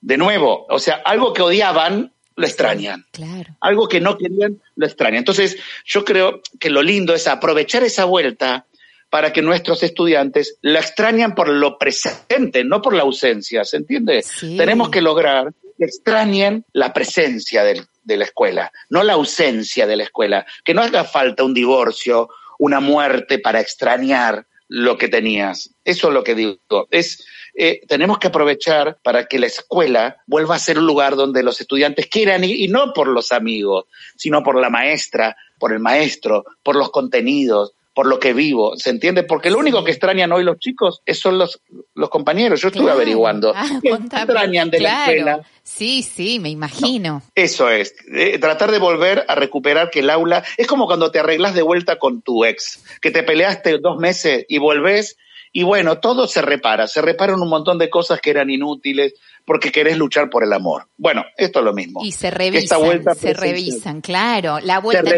De nuevo, o sea, algo que odiaban, lo extrañan Claro. algo que no querían, lo extrañan. Entonces, yo creo que lo lindo es aprovechar esa vuelta para que nuestros estudiantes la extrañan por lo presente, no por la ausencia, ¿se entiende? Sí. Tenemos que lograr que extrañen la presencia del- de la escuela, no la ausencia de la escuela, que no haga falta un divorcio, una muerte para extrañar lo que tenías. Eso es lo que digo. Es, eh, tenemos que aprovechar para que la escuela vuelva a ser un lugar donde los estudiantes quieran ir, y no por los amigos, sino por la maestra, por el maestro, por los contenidos, por lo que vivo. ¿Se entiende? Porque lo único que extrañan hoy los chicos son los, los compañeros. Yo estuve Claro. averiguando. Ah, ¿Qué contame. extrañan de la escuela? Sí, sí, me imagino. Eso es, eh, tratar de volver a recuperar que el aula es como cuando te arreglas de vuelta con tu ex, que te peleaste dos meses y volvés y bueno, todo se repara, se reparan un montón de cosas que eran inútiles porque querés luchar por el amor. Bueno, esto es lo mismo. Y se Esta revisan, vuelta se revisan, claro. La vuelta.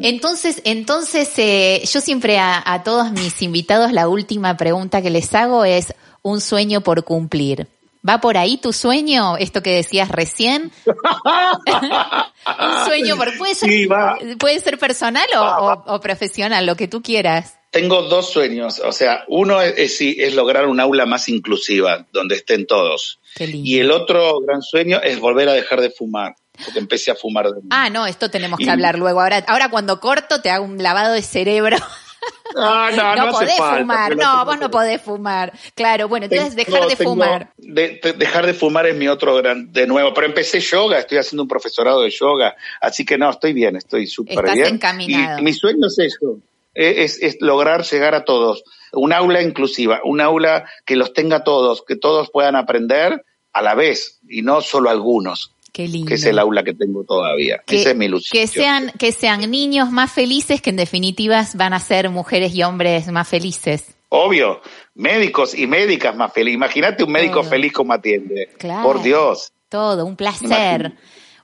Entonces, entonces, eh, yo siempre a, a todos mis invitados la última pregunta que les hago es un sueño por cumplir. ¿Va por ahí tu sueño? Esto que decías recién. [LAUGHS] un sueño por puede ser, Sí, va. puede ser personal o, o- o profesional, lo que tú quieras. Tengo dos sueños, o sea, uno es, es, es lograr un aula más inclusiva, donde estén todos. Qué lindo. Y el otro gran sueño es volver a dejar de fumar, porque empecé a fumar de. Ah, no, esto tenemos que Y- hablar luego. Ahora, ahora cuando corto te hago un lavado de cerebro. Ah, no, no, no podés falta, fumar. No, vos no podés fumar. Claro, bueno, entonces Tengo- dejar de tengo- fumar. de- de- dejar de fumar es mi otro gran, de nuevo, pero empecé yoga, estoy haciendo un profesorado de yoga, así que no, estoy bien, estoy súper Estás bien. encaminado. Y, y mi sueño es eso, es, es lograr llegar a todos, un aula inclusiva, un aula que los tenga todos, que todos puedan aprender a la vez y no solo algunos, Qué lindo. que es el aula que tengo todavía. Que- Esa es mi ilusión. Que sean, que sean niños más felices que en definitiva van a ser mujeres y hombres más felices. Obvio, médicos y médicas más felices. Imagínate un médico Todo. feliz como atiende. Claro. Por Dios. Todo, un placer.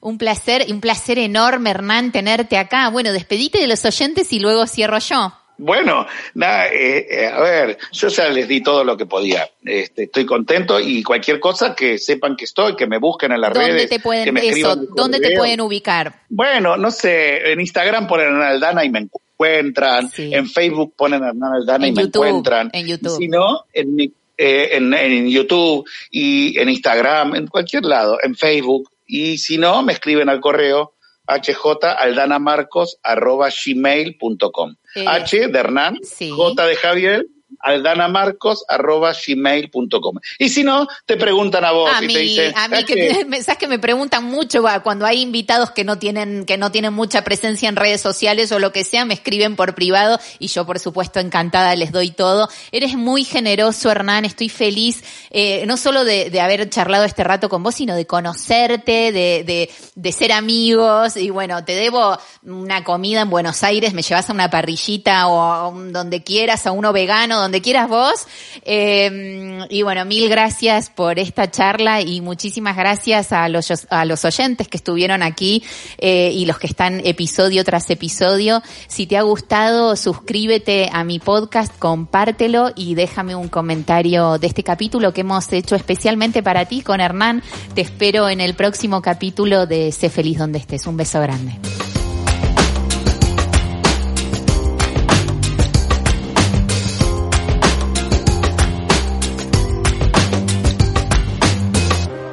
Un placer, un placer enorme, Hernán, tenerte acá. Bueno, despedite de los oyentes y luego cierro yo. Bueno, nada, eh, eh, a ver, yo ya les di todo lo que podía. Este, estoy contento y cualquier cosa que sepan que estoy, que me busquen en las ¿Dónde redes. te que pueden, me eso, dónde te pueden ubicar? Bueno, no sé, en Instagram ponen Aldana y me encuentran, Sí. en Facebook ponen Hernán Aldana En y me encuentran. en YouTube. Si no, en, mi- eh, en, en YouTube y en Instagram, en cualquier lado, en Facebook. Y si no, me escriben al correo hjaldanamarcos.gmail.com H de Hernán, sí. J de Javier, aldanamarcos.gmail.com Y si no, te preguntan a vos A y mí, te dicen, a mí que "Gache, [LAUGHS] me- sabes que me preguntan mucho cuando hay invitados que no tienen que no tienen mucha presencia en redes sociales o lo que sea, me escriben por privado y yo por supuesto encantada les doy todo. Eres muy generoso, Hernán, estoy feliz eh, no solo de, de haber charlado este rato con vos, sino de conocerte, de, de, de ser amigos y bueno, te debo una comida en Buenos Aires, me llevas a una parrillita o a un- donde quieras, a uno vegano, donde quieras vos. Eh, y bueno, mil gracias por esta charla y muchísimas gracias a los, a los oyentes que estuvieron aquí eh, y los que están episodio tras episodio. Si te ha gustado, suscríbete a mi podcast, compártelo y déjame un comentario de este capítulo que hemos hecho especialmente para ti con Hernán. Te espero en el próximo capítulo de Sé feliz donde estés. Un beso grande.